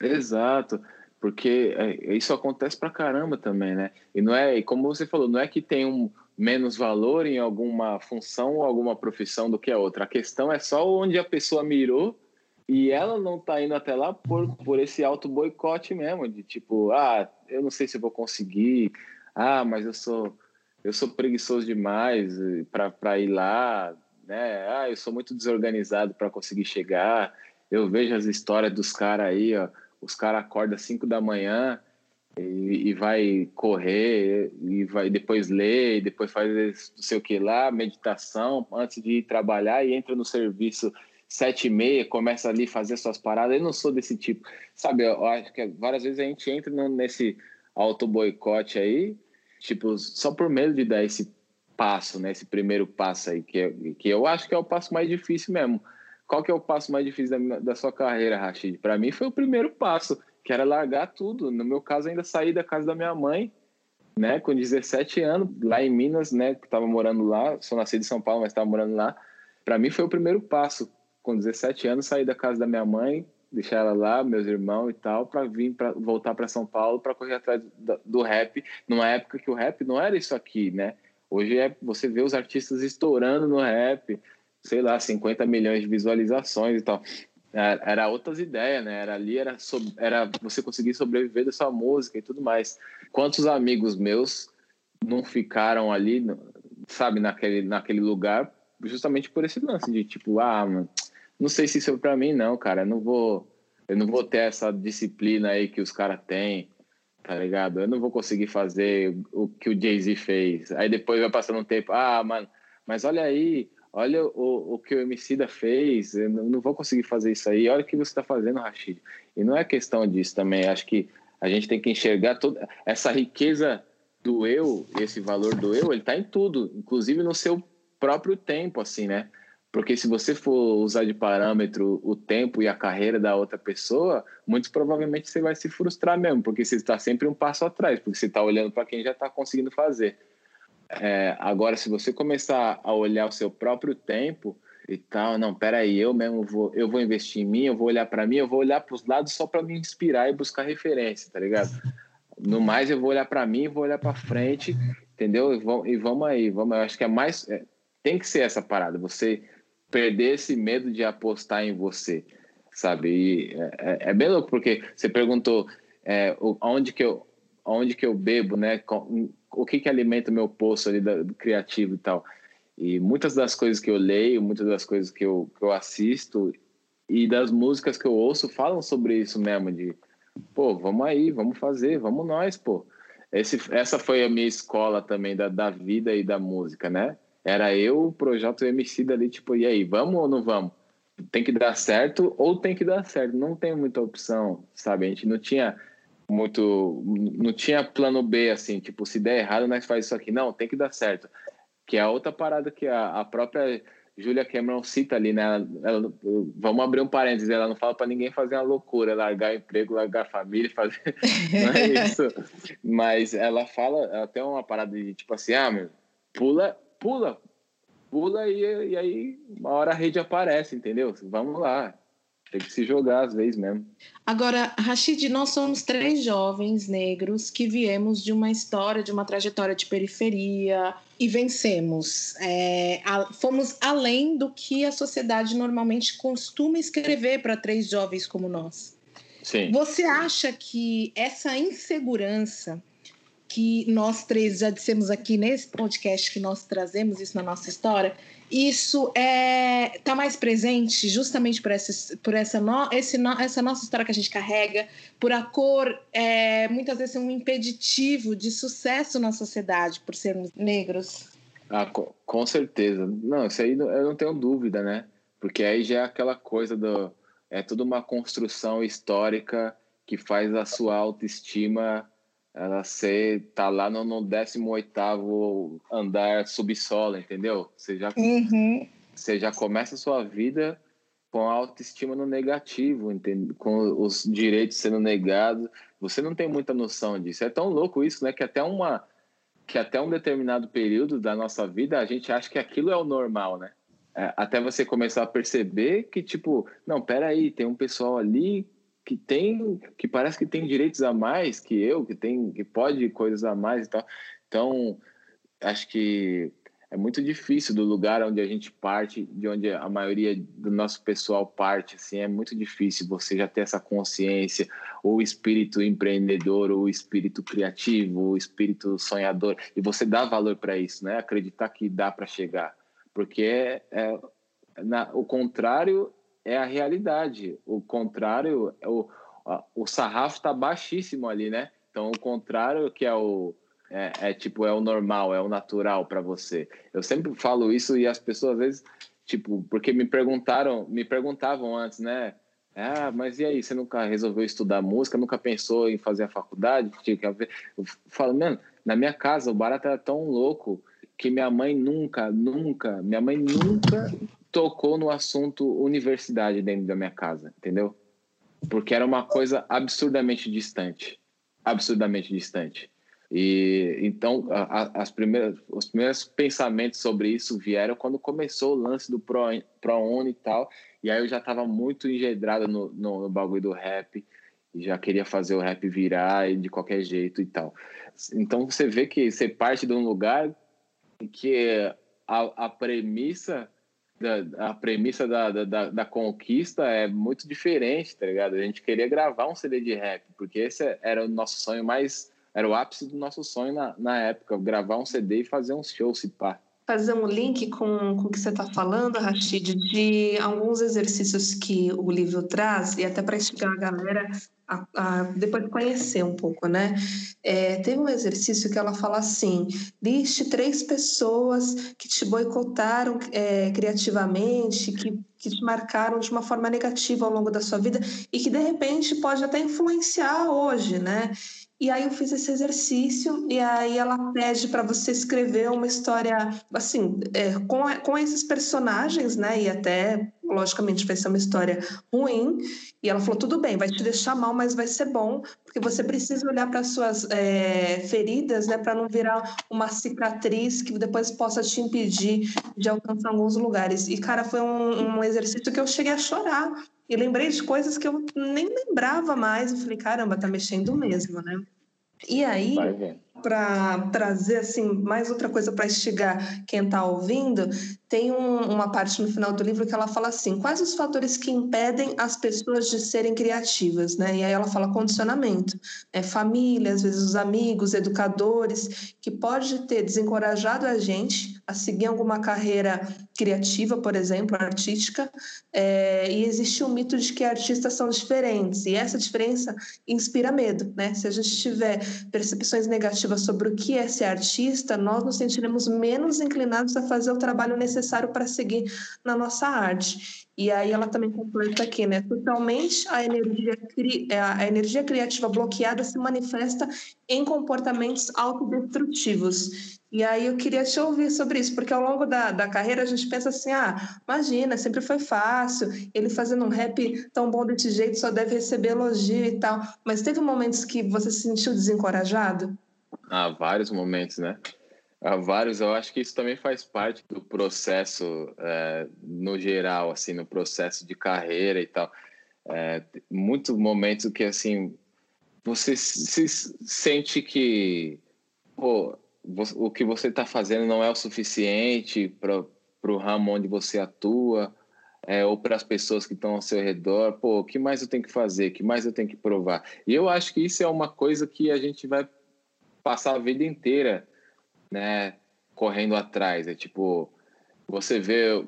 Exato, porque é, isso acontece pra caramba também, né? E não é, como você falou, não é que tem um menos valor em alguma função ou alguma profissão do que a outra. A questão é só onde a pessoa mirou e ela não tá indo até lá por, por esse auto boicote mesmo, de tipo, ah, eu não sei se vou conseguir, ah, mas eu sou eu sou preguiçoso demais para ir lá, né? Ah, eu sou muito desorganizado para conseguir chegar. Eu vejo as histórias dos caras aí, ó. Os caras acordam às 5 da manhã e, e, vai correr e vai depois ler, e depois faz não sei o que lá, meditação antes de ir trabalhar e entra no serviço sete e meia, começa ali fazer suas paradas. Eu não sou desse tipo, sabe? Eu acho que várias vezes a gente entra nesse auto boicote aí, tipo só por medo de dar esse passo, né? Esse primeiro passo aí que, é, que eu acho que é o passo mais difícil mesmo. Qual que é o passo mais difícil da, da sua carreira, Rashid? Para mim foi o primeiro passo que era largar tudo. No meu caso, ainda saí da casa da minha mãe, né, com 17 anos, lá em Minas, né, que estava morando lá, sou nascido em São Paulo, mas estava morando lá. Para mim foi o primeiro passo. Com 17 anos, sair da casa da minha mãe, deixar ela lá, meus irmãos e tal, para vir para voltar para São Paulo para correr atrás do, do, rap, numa época que o rap não era isso aqui, né? Hoje é você vê os artistas estourando no rap, sei lá, 50 milhões de visualizações e tal. Era, era outras ideias, né? Era ali, era, era você conseguir sobreviver da sua música e tudo mais. Quantos amigos meus não ficaram ali, sabe, naquele, naquele lugar, justamente por esse lance de tipo, ah, mano, não sei se isso é para mim, não, cara. Eu não vou, eu não vou ter essa disciplina aí que os caras têm, tá ligado? Eu não vou conseguir fazer o que o Jay-Z fez. Aí depois vai passando um tempo, ah, mano, mas olha aí, olha o, o que o Emicida fez, eu não vou conseguir fazer isso aí, olha o que você está fazendo, Rashid. E não é questão disso também, acho que a gente tem que enxergar toda essa riqueza do eu, esse valor do eu, ele está em tudo, inclusive no seu próprio tempo, assim, né? Porque se você for usar de parâmetro o tempo e a carreira da outra pessoa, muito provavelmente você vai se frustrar mesmo, porque você está sempre um passo atrás, porque você está olhando para quem já está conseguindo fazer. É, agora, se você começar a olhar o seu próprio tempo e tal, não, peraí, eu mesmo vou, eu vou investir em mim, eu vou olhar para mim, eu vou olhar para os lados só para me inspirar e buscar referência, tá ligado? No mais, eu vou olhar para mim, vou olhar para frente, entendeu? E vamos, e vamos aí, vamos. Eu acho que é mais, é, tem que ser essa parada. Você perder esse medo de apostar em você, sabe? E é, é, é bem louco porque você perguntou é, onde que eu, onde que eu bebo, né? O que que alimenta o meu poço ali do, do criativo e tal. E muitas das coisas que eu leio, muitas das coisas que eu, que eu assisto e das músicas que eu ouço falam sobre isso mesmo, de pô, vamos aí, vamos fazer, vamos nós, pô. Esse, essa foi a minha escola também da, da vida e da música, né? Era eu, o Projeto MC dali, tipo, e aí, vamos ou não vamos? Tem que dar certo ou tem que dar certo, não tem muita opção, sabe? A gente não tinha muito. Não tinha plano B, assim, tipo, se der errado, nós faz isso aqui. Não, tem que dar certo. Que é a outra parada que a, a própria Julia Cameron cita ali, né? Ela, ela, vamos abrir um parênteses, ela não fala para ninguém fazer uma loucura, largar emprego, largar família, (laughs) fazer. não é isso. Mas ela fala, tem uma parada de tipo assim, ah, meu, pula, pula, pula e, e aí uma hora a rede aparece, entendeu? Vamos lá. Tem que se jogar às vezes mesmo. Agora, Rashid, nós somos três jovens negros que viemos de uma história, de uma trajetória de periferia e vencemos. É, a, fomos além do que a sociedade normalmente costuma escrever para três jovens como nós. Sim. Você acha que essa insegurança que nós três já dissemos aqui nesse podcast que nós trazemos isso na nossa história, isso é tá mais presente justamente por essa por essa no, esse essa nossa história que a gente carrega por a cor é, muitas vezes um impeditivo de sucesso na sociedade por sermos negros. Ah, com, com certeza. Não isso aí eu não tenho dúvida né? Porque aí já é aquela coisa do é tudo uma construção histórica que faz a sua autoestima ela ser tá lá no, no 18 andar subsolo, entendeu? Você já, uhum. você já começa a sua vida com a autoestima no negativo, entende? com os direitos sendo negados. Você não tem muita noção disso. É tão louco isso, né? Que até uma que até um determinado período da nossa vida a gente acha que aquilo é o normal, né? É, até você começar a perceber que tipo, não, peraí, tem um pessoal ali que tem, que parece que tem direitos a mais que eu, que tem, que pode coisas a mais e tal. Então, acho que é muito difícil do lugar onde a gente parte, de onde a maioria do nosso pessoal parte, assim, é muito difícil você já ter essa consciência o espírito empreendedor, o espírito criativo, o espírito sonhador, e você dá valor para isso, né? Acreditar que dá para chegar, porque é, é na, o contrário é a realidade, o contrário, é o, o sarrafo está baixíssimo ali, né? Então, o contrário que é o é, é tipo é o normal, é o natural para você. Eu sempre falo isso e as pessoas às vezes tipo porque me perguntaram, me perguntavam antes, né? Ah, mas e aí, você nunca resolveu estudar música, nunca pensou em fazer a faculdade? Eu falo, mano, na minha casa o barato era tão louco que minha mãe nunca, nunca, minha mãe nunca tocou no assunto universidade dentro da minha casa, entendeu? Porque era uma coisa absurdamente distante, absurdamente distante. E então a, as primeiras, os primeiros pensamentos sobre isso vieram quando começou o lance do Pro, ProUni e tal. E aí eu já estava muito engedrado no, no, no, bagulho do rap, e já queria fazer o rap virar de qualquer jeito e tal. Então você vê que você parte de um lugar que a, a premissa da, a premissa da, da, da, conquista é muito diferente, tá ligado? A gente queria gravar um CD de rap, porque esse era o nosso sonho mais era o ápice do nosso sonho na, na época, gravar um CD e fazer um show, se pá. Fazer um link com, com o que você está falando, Rashid, de alguns exercícios que o livro traz, e até para instigar a galera a, a, depois conhecer um pouco, né? É, teve um exercício que ela fala assim: liste três pessoas que te boicotaram é, criativamente, que, que te marcaram de uma forma negativa ao longo da sua vida e que de repente pode até influenciar hoje, né? E aí eu fiz esse exercício e aí ela pede para você escrever uma história assim é, com, com esses personagens, né? E até logicamente vai ser uma história ruim. E ela falou tudo bem, vai te deixar mal, mas vai ser bom porque você precisa olhar para suas é, feridas, né? Para não virar uma cicatriz que depois possa te impedir de alcançar alguns lugares. E cara, foi um, um exercício que eu cheguei a chorar e lembrei de coisas que eu nem lembrava mais. Eu falei, caramba, tá mexendo mesmo, né? E aí, para trazer assim mais outra coisa para instigar quem está ouvindo, tem um, uma parte no final do livro que ela fala assim: quais os fatores que impedem as pessoas de serem criativas, né? E aí ela fala condicionamento, é família, às vezes os amigos, educadores, que pode ter desencorajado a gente a seguir alguma carreira criativa, por exemplo, artística, é, e existe um mito de que artistas são diferentes, e essa diferença inspira medo, né? Se a gente tiver percepções negativas sobre o que é ser artista, nós nos sentiremos menos inclinados a fazer o trabalho necessário para seguir na nossa arte. E aí ela também completa aqui, né? Totalmente a energia, é, a energia criativa bloqueada se manifesta em comportamentos autodestrutivos. E aí eu queria te ouvir sobre isso, porque ao longo da, da carreira a gente pensa assim, ah, imagina, sempre foi fácil, ele fazendo um rap tão bom desse jeito só deve receber elogio e tal. Mas teve momentos que você se sentiu desencorajado? Ah, vários momentos, né? Há vários, eu acho que isso também faz parte do processo é, no geral, assim, no processo de carreira e tal. É, muitos momentos que, assim, você se sente que, pô, o que você está fazendo não é o suficiente para o ramo onde você atua, é, ou para as pessoas que estão ao seu redor, pô, o que mais eu tenho que fazer, o que mais eu tenho que provar? E eu acho que isso é uma coisa que a gente vai passar a vida inteira né, correndo atrás. É tipo, você vê,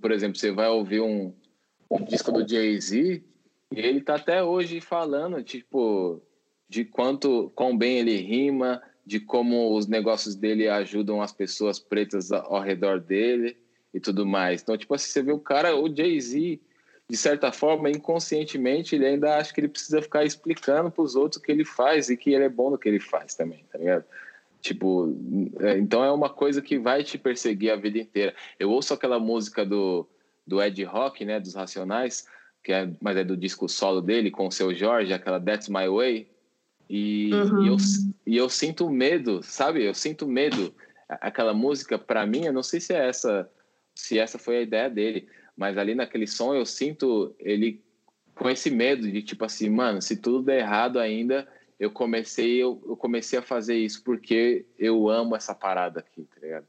por exemplo, você vai ouvir um, um disco do Jay-Z e ele tá até hoje falando, tipo, de quanto, quão bem ele rima, de como os negócios dele ajudam as pessoas pretas ao redor dele e tudo mais. Então, tipo assim, você vê o cara, o Jay-Z, de certa forma, inconscientemente, ele ainda acha que ele precisa ficar explicando para os outros o que ele faz e que ele é bom no que ele faz também, tá ligado? Tipo, é, então é uma coisa que vai te perseguir a vida inteira. Eu ouço aquela música do, do Ed Rock, né, dos Racionais, que é, mas é do disco solo dele com o seu Jorge, aquela That's My Way. E, uhum. e, eu, e eu sinto medo, sabe? Eu sinto medo. Aquela música, para mim, eu não sei se é essa, se essa foi a ideia dele, mas ali naquele som eu sinto ele com esse medo de tipo assim, mano, se tudo der errado ainda, eu comecei eu, eu, comecei a fazer isso porque eu amo essa parada aqui, tá ligado?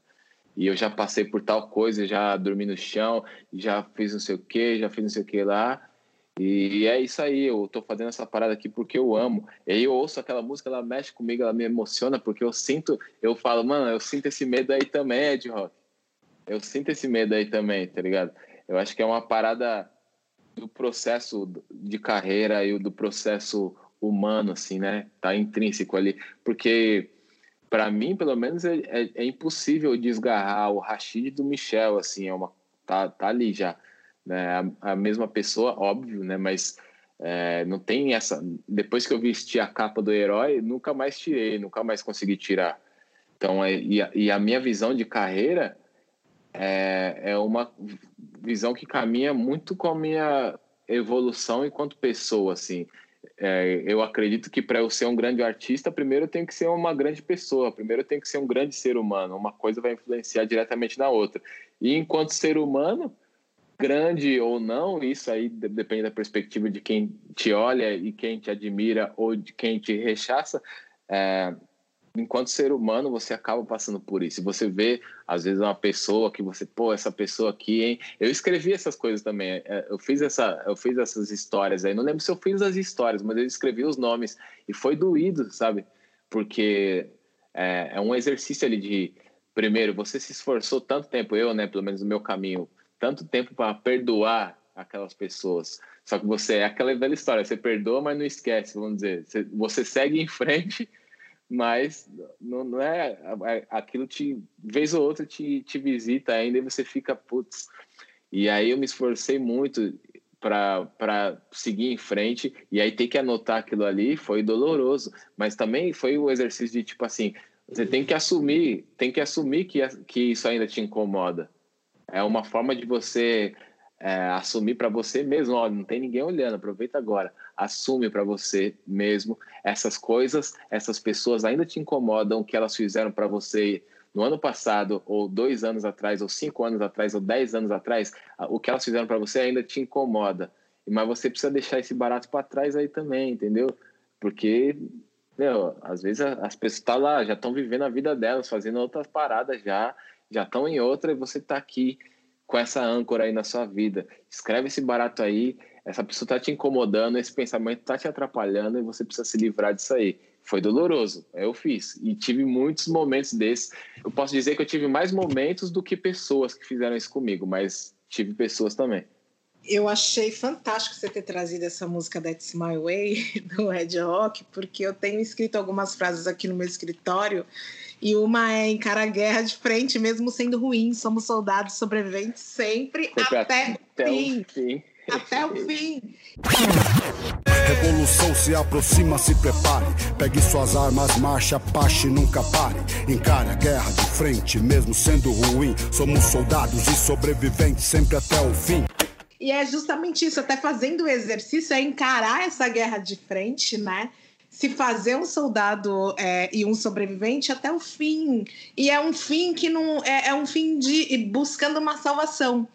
E eu já passei por tal coisa, já dormi no chão, já fiz não sei o que, já fiz não sei o que lá. E é isso aí, eu tô fazendo essa parada aqui porque eu amo. E aí eu ouço aquela música, ela mexe comigo, ela me emociona, porque eu sinto, eu falo, mano, eu sinto esse medo aí também, Ed Rock. Eu sinto esse medo aí também, tá ligado? Eu acho que é uma parada do processo de carreira e do processo humano, assim, né? Tá intrínseco ali. Porque, para mim, pelo menos, é, é, é, impossível desgarrar o Rashid do Michel, assim, é uma, tá, tá ali já né? A, a mesma pessoa, óbvio, né? Mas é, não tem essa. Depois que eu vesti a capa do herói, nunca mais tirei, nunca mais consegui tirar. Então, é, e, a, e a minha visão de carreira é, é uma visão que caminha muito com a minha evolução enquanto pessoa, assim. É, eu acredito que para eu ser um grande artista, primeiro eu tenho que ser uma grande pessoa, primeiro eu tenho que ser um grande ser humano. Uma coisa vai influenciar diretamente na outra. E enquanto ser humano, grande ou não, isso aí depende da perspectiva de quem te olha e quem te admira ou de quem te rechaça. É, enquanto ser humano, você acaba passando por isso. Você vê, às vezes, uma pessoa que você, pô, essa pessoa aqui, hein? Eu escrevi essas coisas também. É, eu fiz, essa, eu fiz essas histórias aí. Não lembro se eu fiz as histórias, mas eu escrevi os nomes. E foi doído, sabe? Porque é, é um exercício ali de, primeiro, você se esforçou tanto tempo, eu, né, pelo menos no meu caminho, tanto tempo para perdoar aquelas pessoas. Só que você é aquela velha história, você perdoa, mas não esquece, vamos dizer. Você, você segue em frente, mas não, não é, aquilo te vez ou outra te, te visita ainda e você fica putz. E aí eu me esforcei muito para seguir em frente e aí ter que anotar aquilo ali foi doloroso, mas também foi o exercício de tipo assim, você tem que assumir, tem que assumir que, que isso ainda te incomoda. É uma forma de você é, assumir para você mesmo, ó, não tem ninguém olhando, aproveita agora, assume para você mesmo essas coisas, essas pessoas ainda te incomodam, que elas fizeram para você no ano passado, ou dois anos atrás, ou cinco anos atrás, ou dez anos atrás, o que elas fizeram para você ainda te incomoda. Mas você precisa deixar esse barato para trás aí também, entendeu? Porque, meu, às vezes as pessoas estão tá lá, já estão vivendo a vida delas, fazendo outras paradas já, já estão em outra e você está aqui com essa âncora aí na sua vida. Escreve esse barato aí, essa pessoa está te incomodando, esse pensamento está te atrapalhando e você precisa se livrar disso aí. Foi doloroso, eu fiz e tive muitos momentos desses. Eu posso dizer que eu tive mais momentos do que pessoas que fizeram isso comigo, mas tive pessoas também. Eu achei fantástico você ter trazido essa música That's My Way (laughs) do Ed Rock, porque eu tenho escrito algumas frases aqui no meu escritório e uma é encarar a guerra de frente, mesmo sendo ruim. Somos soldados sobreviventes sempre até, até, o fim. fim. Até o (laughs) fim. Revolução se aproxima, se prepare. Pegue suas armas, marcha, pache, nunca pare. Encare a guerra de frente, mesmo sendo ruim. Somos soldados e sobreviventes sempre até o fim. E é justamente isso, até fazendo o exercício, é encarar essa guerra de frente, né? se fazer um soldado é, e um sobrevivente até o fim. E é um fim que não é, é um fim de buscando uma salvação.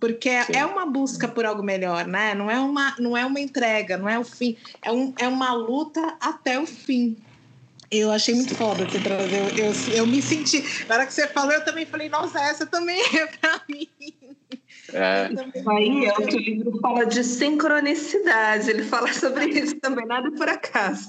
Porque Sim. é uma busca por algo melhor, né? Não é uma, não é uma entrega, não é o fim. É, um, é uma luta até o fim. Eu achei muito foda você trazer. Eu, eu, eu me senti. Na hora que você falou, eu também falei, nossa, essa também é pra mim. É. Aí, outro livro fala de sincronicidade, ele fala sobre isso também, nada por acaso.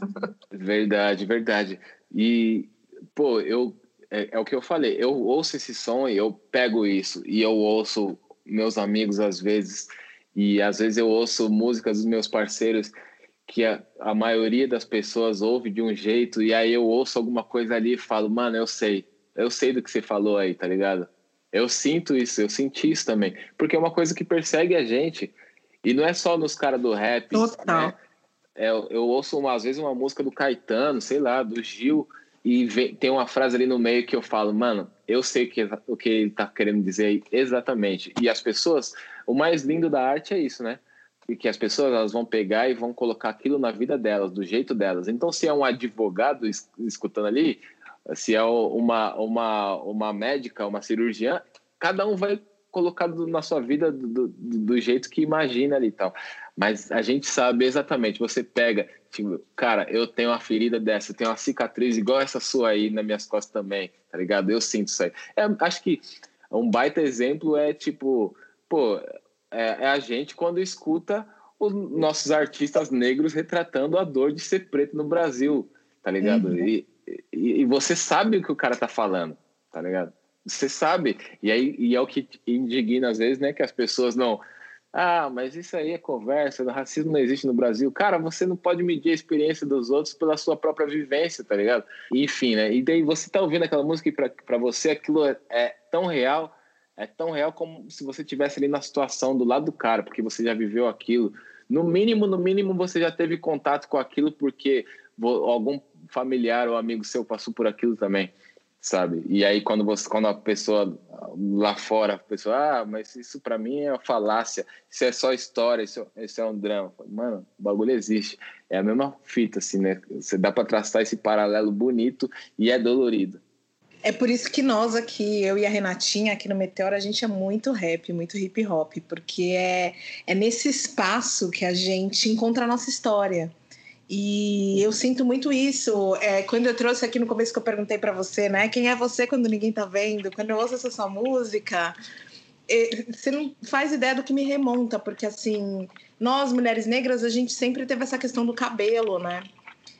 Verdade, verdade. E, pô, eu, é, é, o que eu falei, eu ouço esse som e eu pego isso, e eu ouço meus amigos às vezes, e às vezes eu ouço músicas dos meus parceiros que a, a maioria das pessoas ouve de um jeito, e aí eu ouço alguma coisa ali e falo, mano, eu sei, eu sei do que você falou aí, tá ligado? Eu sinto isso, eu senti isso também. Porque é uma coisa que persegue a gente. E não é só nos caras do rap. Total. Né? É, eu ouço uma, às vezes uma música do Caetano, sei lá, do Gil, e vem, tem uma frase ali no meio que eu falo, mano, eu sei o que, o que ele tá querendo dizer exatamente. E as pessoas, o mais lindo da arte é isso, né? E que as pessoas elas vão pegar e vão colocar aquilo na vida delas, do jeito delas. Então, se é um advogado escutando ali, se é uma, uma, uma médica, uma cirurgiã, cada um vai colocar na sua vida do, do, do, jeito que imagina ali e tal. Mas a gente sabe exatamente, você pega, tipo, cara, eu tenho uma ferida dessa, eu tenho uma cicatriz igual essa sua aí nas minhas costas também, tá ligado? Eu sinto isso aí. É, acho que um baita exemplo é tipo, pô, é, é a gente quando escuta os nossos artistas negros retratando a dor de ser preto no Brasil, tá ligado? Uhum. E, e, e, você sabe o que o cara tá falando, tá ligado? Você sabe. E aí e é o que indigna às vezes, né? Que as pessoas não. Ah, mas isso aí é conversa, o racismo não existe no Brasil. Cara, você não pode medir a experiência dos outros pela sua própria vivência, tá ligado? Enfim, né? E daí você tá ouvindo aquela música e para você aquilo é, é tão real é tão real como se você tivesse ali na situação do lado do cara, porque você já viveu aquilo. No mínimo, no mínimo, você já teve contato com aquilo porque algum familiar ou amigo seu passou por aquilo também, sabe? E aí quando você, quando a pessoa lá fora, a pessoa, ah, mas isso para mim é uma falácia, isso é só história, isso, isso é um drama. Mano, o bagulho existe. É a mesma fita, assim, né? Você dá para traçar esse paralelo bonito e é dolorido. É por isso que nós aqui, eu e a Renatinha aqui no Meteoro, a gente é muito rap, muito hip hop, porque é, é nesse espaço que a gente encontra a nossa história. E eu sinto muito isso. É, quando eu trouxe aqui no começo que eu perguntei para você, né? Quem é você quando ninguém tá vendo? Quando eu ouço essa sua música, é, você não faz ideia do que me remonta, porque assim, nós mulheres negras, a gente sempre teve essa questão do cabelo, né?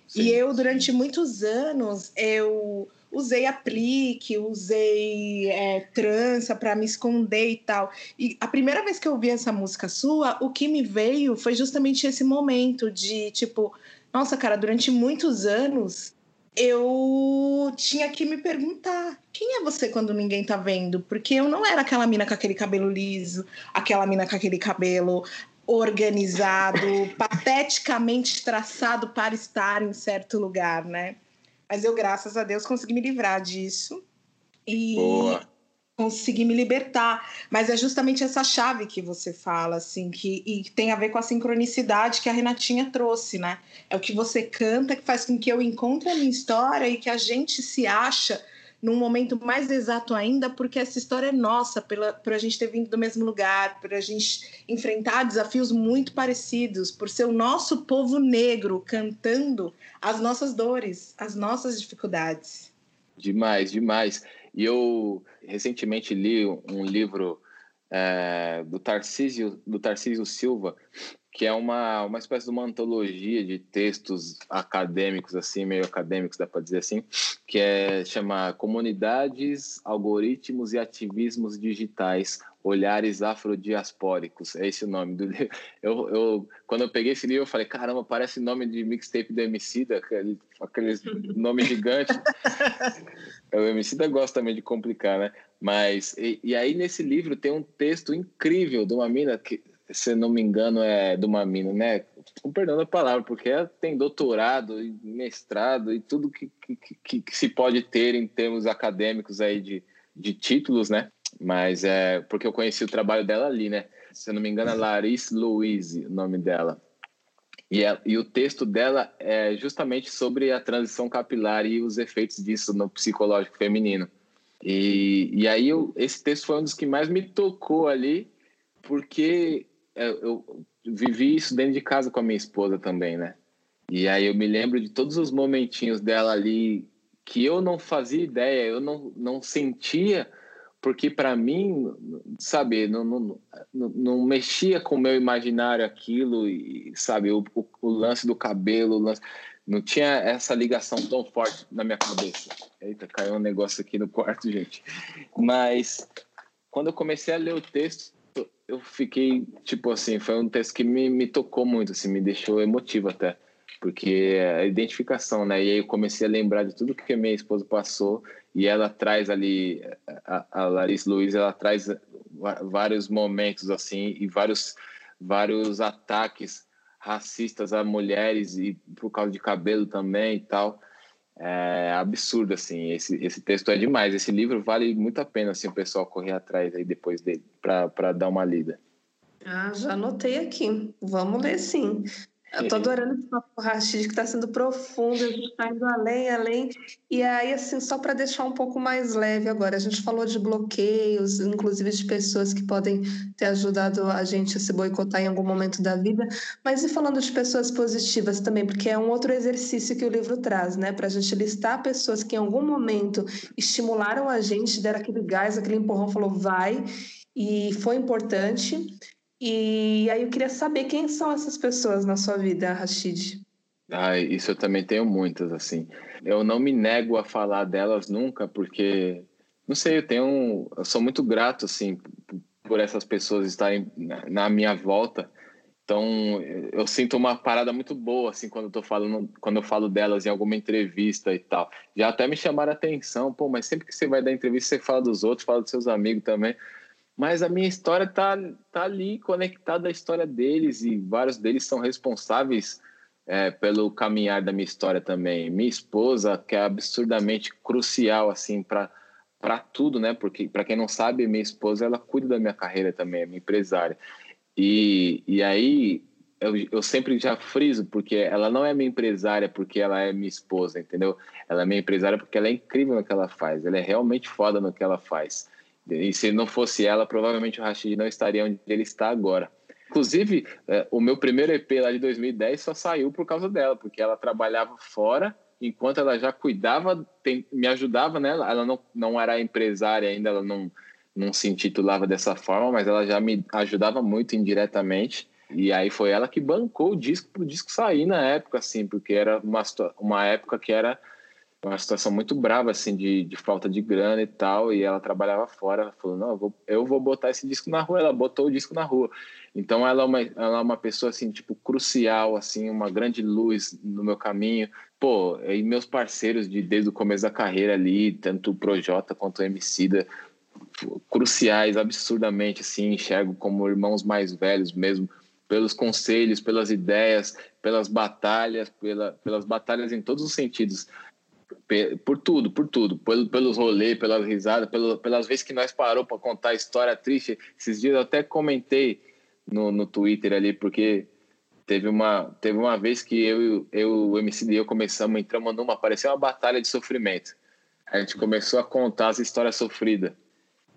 Sim. E eu, durante muitos anos, eu usei aplique, usei é, trança para me esconder e tal. E a primeira vez que eu ouvi essa música sua, o que me veio foi justamente esse momento de tipo, nossa, cara, durante muitos anos eu tinha que me perguntar quem é você quando ninguém tá vendo? Porque eu não era aquela mina com aquele cabelo liso, aquela mina com aquele cabelo organizado, (laughs) pateticamente traçado para estar em certo lugar, né? Mas eu, graças a Deus, consegui me livrar disso. E Boa. consegui me libertar. Mas é justamente essa chave que você fala, assim, que e tem a ver com a sincronicidade que a Renatinha trouxe, né? É o que você canta que faz com que eu encontre a minha história e que a gente se acha num momento mais exato ainda, porque essa história é nossa, pela, por a gente ter vindo do mesmo lugar, por a gente enfrentar desafios muito parecidos, por ser o nosso povo negro cantando as nossas dores, as nossas dificuldades. Demais, demais. E eu recentemente li um livro é, do Tarcísio, do Tarcísio Silva, que é uma, uma espécie de uma antologia de textos acadêmicos, assim, meio acadêmicos, dá para dizer assim, que é, chama Comunidades, Algoritmos e Ativismos Digitais, Olhares Afrodiaspóricos. É esse o nome do livro. (laughs) Eu, eu, quando eu peguei esse livro, eu falei, caramba, parece nome de mixtape do Emicida, aquele, aqueles (laughs) nomes gigantes. o Emicida gosta também de complicar, né? Mas, e, e aí nesse livro tem um texto incrível de uma mina que se não me engano, é do Mamino, né? Com perdão da palavra, porque ela tem doutorado e mestrado e tudo que, que, que, que, se pode ter em termos acadêmicos aí de, de títulos, né? Mas é porque eu conheci o trabalho dela ali, né? Se eu não me engano, é Larissa Louise, o nome dela. E, é, e o texto dela é justamente sobre a transição capilar e os efeitos disso no psicológico feminino. E, e aí eu, esse texto foi um dos que mais me tocou ali, porque é, eu vivi isso dentro de casa com a minha esposa também, né? E aí eu me lembro de todos os momentinhos dela ali que eu não fazia ideia, eu não, não sentia, porque para mim, sabe, não, não, não, não, mexia com o meu imaginário aquilo, e sabe, o, o, o lance do cabelo, lance, não tinha essa ligação tão forte na minha cabeça. Eita, caiu um negócio aqui no quarto, (laughs) gente. Mas quando eu comecei a ler o texto, eu fiquei, tipo assim, foi um texto que me, me tocou muito, assim, me deixou emotivo até. Porque é a identificação, né? E aí eu comecei a lembrar de tudo que minha esposa passou e ela traz ali, a, a Larissa Luiz, ela traz vários momentos, assim, e vários, vários ataques racistas a mulheres e por causa de cabelo também e tal é absurdo, assim. Esse, esse texto é demais. Esse livro vale muito a pena, assim, o pessoal correr atrás aí depois dele para dar uma lida. Ah, já anotei aqui. Vamos ler sim. Eu tô adorando esse papo que está sendo profundo, a gente está indo além, além. E aí, assim, só para deixar um pouco mais leve agora, a gente falou de bloqueios, inclusive de pessoas que podem ter ajudado a gente a se boicotar em algum momento da vida, mas e falando de pessoas positivas também, porque é um outro exercício que o livro traz, né? Para a gente listar pessoas que em algum momento estimularam a gente, deram aquele gás, aquele empurrão, falou vai, e foi importante E aí eu queria saber quem são essas pessoas na sua vida, Rashid. Ah, isso eu também tenho muitas, assim. Eu não me nego a falar delas nunca, porque, não sei, eu tenho. Eu sou muito grato, assim, por essas pessoas estarem na minha volta. Então, eu sinto uma parada muito boa, assim, quando eu tô falando, quando eu falo delas em alguma entrevista e tal. Já até me chamaram a atenção, pô, mas sempre que você vai dar entrevista, você fala dos outros, fala dos seus amigos também. Mas a minha história tá, tá ali conectada à história deles e vários deles são responsáveis é, pelo caminhar da minha história também. Minha esposa, que é absurdamente crucial, assim, para para tudo, né? Porque para quem não sabe, minha esposa ela cuida da minha carreira também, é minha empresária. E, e aí eu, eu sempre já friso porque ela não é minha empresária porque ela é minha esposa, entendeu? Ela é minha empresária porque ela é incrível no que ela faz, ela é realmente foda no que ela faz. E se não fosse ela, provavelmente o Rashid não estaria onde ele está agora. Inclusive, é, o meu primeiro EP lá de 2010 só saiu por causa dela, porque ela trabalhava fora, enquanto ela já cuidava, tem, me ajudava, né? Ela não, não era empresária ainda, ela não, não se intitulava dessa forma, mas ela já me ajudava muito indiretamente. E aí foi ela que bancou o disco para o disco sair na época, assim, porque era uma, uma época que era uma situação muito brava, assim, de, de falta de grana e tal, e ela trabalhava fora, ela falou, não, eu vou, eu vou botar esse disco na rua, ela botou o disco na rua. Então ela é uma, ela é uma pessoa, assim, tipo, crucial, assim, uma grande luz no meu caminho. Pô, e meus parceiros de, desde o começo da carreira ali, tanto o Projota quanto o Emicida, cruciais, absurdamente, assim, enxergo como irmãos mais velhos mesmo, pelos conselhos, pelas ideias, pelas batalhas, pela, pelas batalhas em todos os sentidos por tudo, por tudo, pelo, pelos rolês, pelas risadas, pelo, pelas vezes que nós parou para contar história triste. Esses dias eu até comentei no, no Twitter ali, porque teve uma, teve uma vez que eu, eu o MC e eu começamos, entramos numa, parecia uma batalha de sofrimento. A gente começou a contar as histórias sofridas.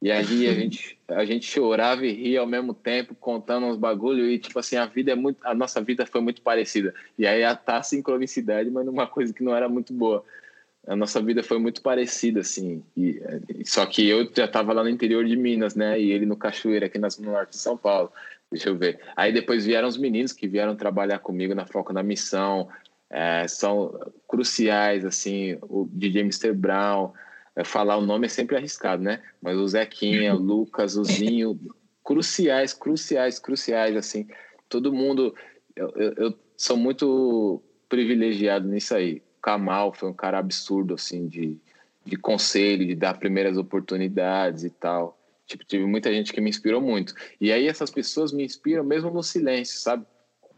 E aí a (laughs) gente, a gente chorava e ria ao mesmo tempo, contando uns bagulho e tipo assim, a vida é muito, a nossa vida foi muito parecida. E aí tá a sincronicidade, mas numa coisa que não era muito boa a nossa vida foi muito parecida, assim. E, só que eu já estava lá no interior de Minas, né? E ele no Cachoeira, aqui no norte de São Paulo. Deixa eu ver. Aí depois vieram os meninos que vieram trabalhar comigo na Foca na Missão. É, são cruciais, assim, o DJ Mr. Brown. É, falar o nome é sempre arriscado, né? Mas o Zequinha, o (laughs) Lucas, o Zinho, cruciais, cruciais, cruciais, assim. Todo mundo... eu, eu, eu sou muito privilegiado nisso aí Kamal foi um cara absurdo, assim, de, de conselho, de dar primeiras oportunidades e tal. Tipo, tive muita gente que me inspirou muito. E aí essas pessoas me inspiram mesmo no silêncio, sabe?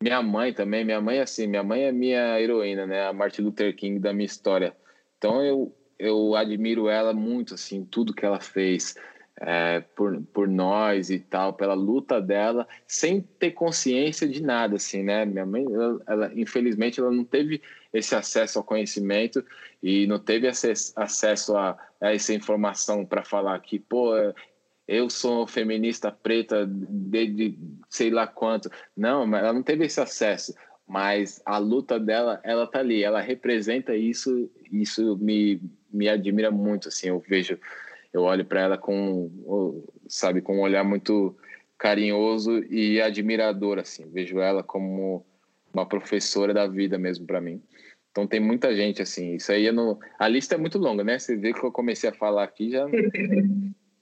Minha mãe também, minha mãe assim, minha mãe é minha heroína, né? A Martin Luther King da minha história. Então eu, eu admiro ela muito, assim, tudo que ela fez é, por, por nós e tal, pela luta dela, sem ter consciência de nada, assim, né? Minha mãe, ela, ela infelizmente, ela não teve esse acesso ao conhecimento e não teve acesso, a, a essa informação para falar que, pô, eu sou feminista preta desde sei lá quanto. Não, ela não teve esse acesso, mas a luta dela, ela tá ali, ela representa isso, isso me, me admira muito, assim, eu vejo, eu olho para ela com, sabe, com um olhar muito carinhoso e admirador, assim, vejo ela como uma professora da vida mesmo para mim. Então tem muita gente assim. Isso aí no... a lista é muito longa, né? Você vê que eu comecei a falar aqui já. (laughs)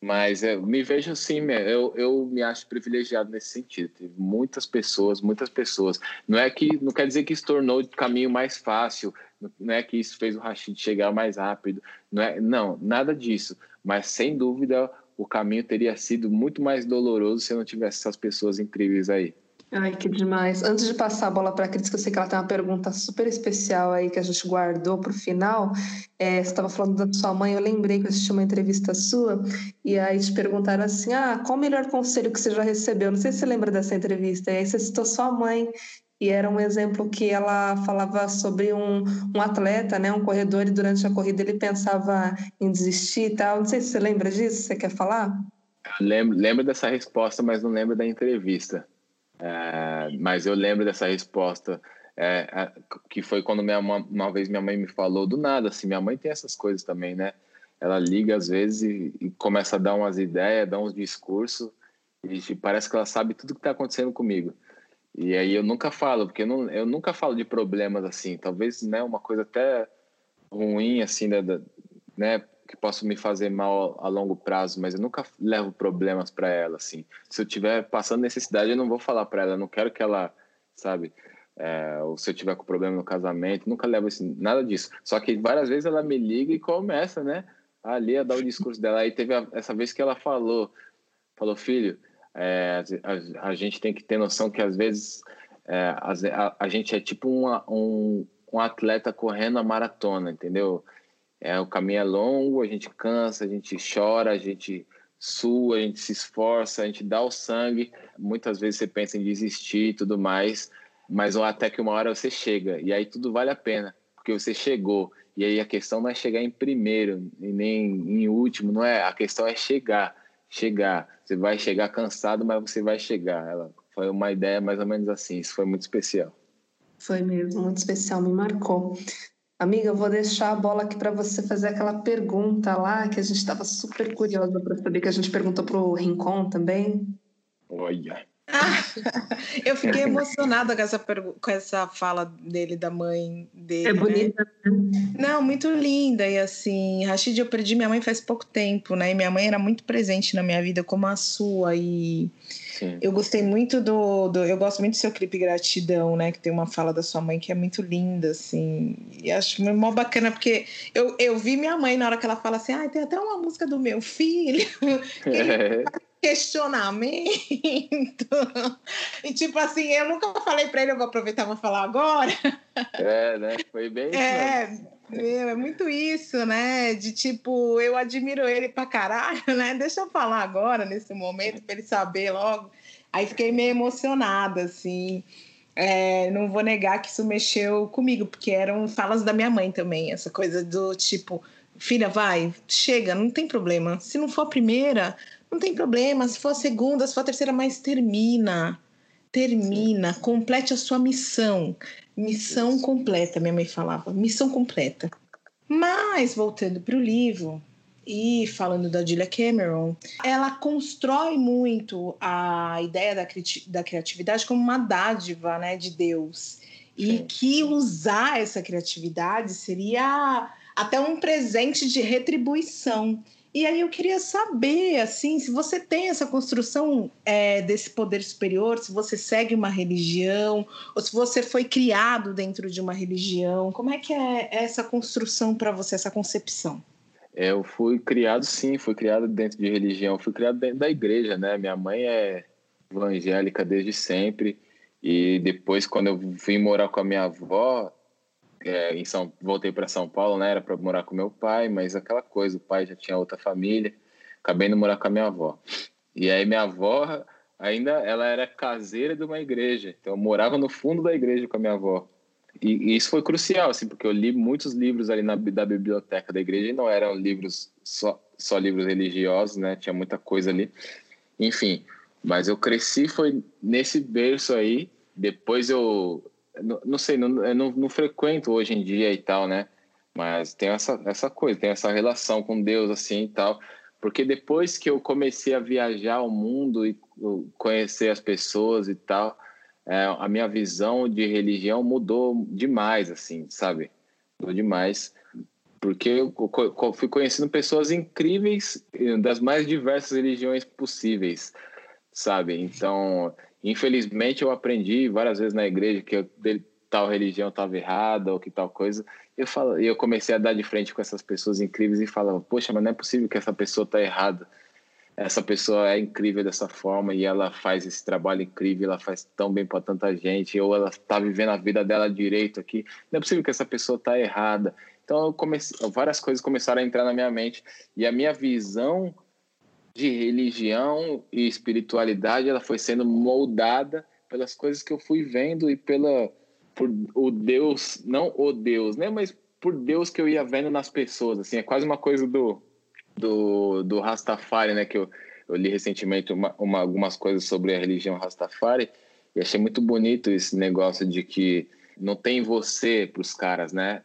Mas eu me vejo assim, eu, eu me acho privilegiado nesse sentido. Teve muitas pessoas, muitas pessoas. Não é que não quer dizer que isso tornou o caminho mais fácil, não é que isso fez o Rashid chegar mais rápido, não é, não, nada disso. Mas sem dúvida o caminho teria sido muito mais doloroso se eu não tivesse essas pessoas incríveis aí. Ai, que demais. Antes de passar a bola para a Cris, que eu sei que ela tem uma pergunta super especial aí que a gente guardou para o final. É, você estava falando da sua mãe, eu lembrei que eu assisti uma entrevista sua, e aí te perguntaram assim: ah, qual o melhor conselho que você já recebeu? Não sei se você lembra dessa entrevista. E aí você citou sua mãe, e era um exemplo que ela falava sobre um, um atleta, né, um corredor, e durante a corrida ele pensava em desistir e tal. Não sei se você lembra disso, você quer falar? Lembro, lembro dessa resposta, mas não lembro da entrevista. É, mas eu lembro dessa resposta, é, é, que foi quando minha mãe, uma vez minha mãe me falou do nada, assim, minha mãe tem essas coisas também, né? Ela liga às vezes e, e começa a dar umas ideias, dar uns discursos, E parece que ela sabe tudo que está acontecendo comigo. E aí eu nunca falo, porque eu, não, eu nunca falo de problemas assim. Talvez, né, uma coisa até ruim, assim, da, né, que possa me fazer mal a longo prazo, mas eu nunca levo problemas para ela, assim. Se eu tiver passando necessidade, eu não vou falar para ela, eu não quero que ela, sabe, é, ou se eu tiver com problema no casamento, nunca levo assim, nada disso. Só que várias vezes ela me liga e começa, né, ali a dar o discurso dela. Aí teve a, essa vez que ela falou, falou, filho, é, a, a, gente tem que ter noção que às vezes é, a, a, gente é tipo uma, um, um atleta correndo a maratona, entendeu? É, o caminho é longo, a gente cansa, a gente chora, a gente sua, a gente se esforça, a gente dá o sangue. Muitas vezes você pensa em desistir e tudo mais, mas até que uma hora você chega e aí tudo vale a pena, porque você chegou. E aí a questão não é chegar em primeiro e nem em último, não é. A questão é chegar, chegar. Você vai chegar cansado, mas você vai chegar. Ela foi uma ideia mais ou menos assim. Isso foi muito especial. Foi mesmo, muito especial, me marcou. Amiga, eu vou deixar a bola aqui para você fazer aquela pergunta lá que a gente estava super curiosa para saber, que a gente perguntou para o Rincon também. Olha. (laughs) eu fiquei emocionada com essa, com essa fala dele, da mãe dele. É né? bonita. Né? Não, muito linda. E assim, Rashid, eu perdi minha mãe faz pouco tempo, né? E minha mãe era muito presente na minha vida, como a sua. E Sim. Eu gostei muito do, do, Eu gosto muito do seu clipe Gratidão, né? Que tem uma fala da sua mãe que é muito linda, assim. E acho mó bacana, porque eu, eu vi minha mãe na hora que ela fala assim: ah, tem até uma música do meu filho. (laughs) É. questionamento. E tipo assim, eu nunca falei para ele, eu vou aproveitar e vou falar agora. É, né? Foi bem É, meu, é muito isso, né? De tipo, eu admiro ele pra caralho, né? Deixa eu falar agora, nesse momento, pra ele saber logo. Aí fiquei meio emocionada, assim. É, não vou negar que isso mexeu comigo, porque eram falas da minha mãe também, essa coisa do tipo, filha, vai, chega, não tem problema. Se não for a primeira, não tem problema. Se for a segunda, se for a terceira, mas termina. Termina, complete a sua missão. Missão completa, minha mãe falava. Missão completa. Mas, voltando para o livro, e falando da Julia Cameron, ela constrói muito a ideia da, cri da criatividade como uma dádiva né, de Deus. E Sim. que usar essa criatividade seria até um presente de retribuição. E aí eu queria saber, assim, se você tem essa construção é, desse poder superior, se você segue uma religião, ou se você foi criado dentro de uma religião, como é que é essa construção para você, essa concepção? É, eu fui criado, sim, fui criado dentro de religião, fui criado dentro da igreja, né? Minha mãe é evangélica desde sempre, e depois, quando eu vim morar com a minha avó, é, em São, voltei para São Paulo, né? Era para morar com meu pai, mas aquela coisa, o pai já tinha outra família, acabei indo morar com a minha avó. E aí minha avó ainda ela era caseira de uma igreja, então eu morava no fundo da igreja com a minha avó. E, e isso foi crucial, assim, porque eu li muitos livros ali na da biblioteca da igreja e não eram livros só só livros religiosos, né? Tinha muita coisa ali. Enfim, mas eu cresci foi nesse berço aí. Depois eu não, não sei, não, eu não, não frequento hoje em dia e tal, né? Mas tem essa, essa coisa, tem essa relação com Deus assim e tal. Porque depois que eu comecei a viajar o mundo e conhecer as pessoas e tal, é, a minha visão de religião mudou demais, assim, sabe? Mudou demais. Porque eu fui conhecendo pessoas incríveis das mais diversas religiões possíveis, sabe? Então, Infelizmente, eu aprendi várias vezes na igreja que eu, tal religião estava errada ou que tal coisa. Eu falo, eu comecei a dar de frente com essas pessoas incríveis e falava: Poxa, mas não é possível que essa pessoa está errada. Essa pessoa é incrível dessa forma e ela faz esse trabalho incrível, ela faz tão bem para tanta gente, ou ela está vivendo a vida dela direito aqui. Não é possível que essa pessoa está errada. Então, comecei, várias coisas começaram a entrar na minha mente e a minha visão de religião e espiritualidade ela foi sendo moldada pelas coisas que eu fui vendo e pela por o Deus não o Deus né mas por Deus que eu ia vendo nas pessoas assim é quase uma coisa do do, do Rastafari né que eu, eu li recentemente uma, uma, algumas coisas sobre a religião Rastafari e achei muito bonito esse negócio de que não tem você para os caras né?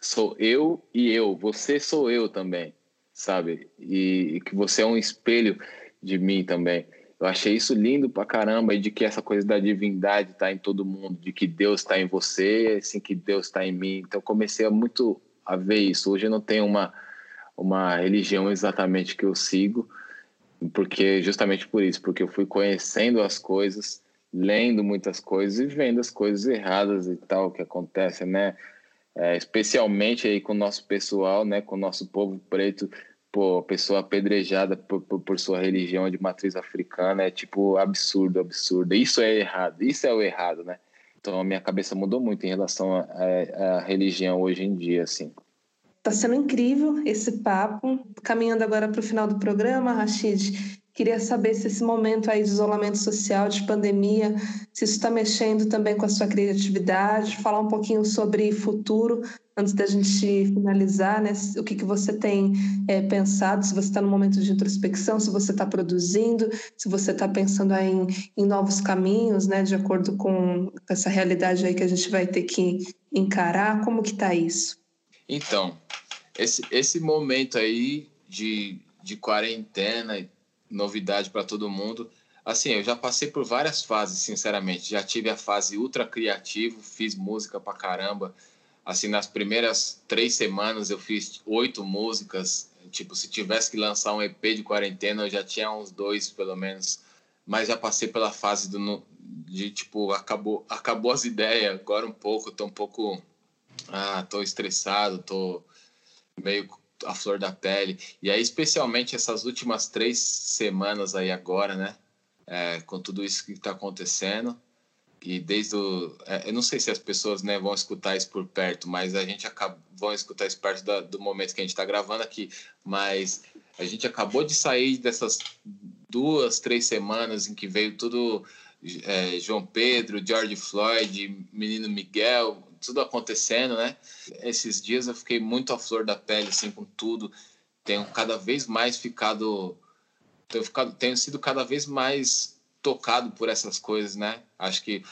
Sou eu e eu você sou eu também sabe? E, e, que você é um espelho de mim também. Eu achei isso lindo pra caramba, e de que essa coisa da divindade tá em todo mundo, de que Deus está em você, assim que Deus está em mim. Então comecei a muito a ver isso. Hoje eu não tenho uma, uma religião exatamente que eu sigo, porque justamente por isso, porque eu fui conhecendo as coisas, lendo muitas coisas e vendo as coisas erradas e tal que acontecem, né? É, especialmente aí com o nosso pessoal, né? Com o nosso povo preto, pô, pessoa apedrejada por, por, por, sua religião de matriz africana é tipo absurdo, absurdo. Isso é errado, isso é o errado, né? Então a minha cabeça mudou muito em relação à religião hoje em dia, assim. Tá sendo incrível esse papo. Caminhando agora para o final do programa, Rachid, queria saber se esse momento aí de isolamento social, de pandemia, se isso está mexendo também com a sua criatividade, falar um pouquinho sobre futuro, antes da gente finalizar, né? O que, que você tem é, pensado, se você está no momento de introspecção, se você está produzindo, se você está pensando aí em, em novos caminhos, né? De acordo com essa realidade aí que a gente vai ter que encarar, como que está isso? Então, esse, esse momento aí de, de quarentena, novidade para todo mundo. Assim, eu já passei por várias fases, sinceramente. Já tive a fase ultra criativo, fiz música pra caramba. Assim, nas primeiras três semanas eu fiz oito músicas. Tipo, se tivesse que lançar um EP de quarentena, eu já tinha uns dois, pelo menos. Mas já passei pela fase do, de, tipo, acabou, acabou as ideias. Agora um pouco, tô um pouco... Ah, tô estressado, tô meio a flor da pele. E aí, especialmente essas últimas três semanas aí agora, né? É, com tudo isso que está acontecendo. E desde o... É, eu não sei se as pessoas né, vão escutar isso por perto, mas a gente acaba, vão escutar isso perto da, do momento que a gente está gravando aqui. Mas a gente acabou de sair dessas duas, três semanas em que veio tudo... É, João Pedro, George Floyd, Menino Miguel, tudo acontecendo, né? Esses dias eu fiquei muito à flor da pele, assim, com tudo. Tenho cada vez mais ficado. Tenho, ficado, tenho sido cada vez mais tocado por essas coisas, né? Acho que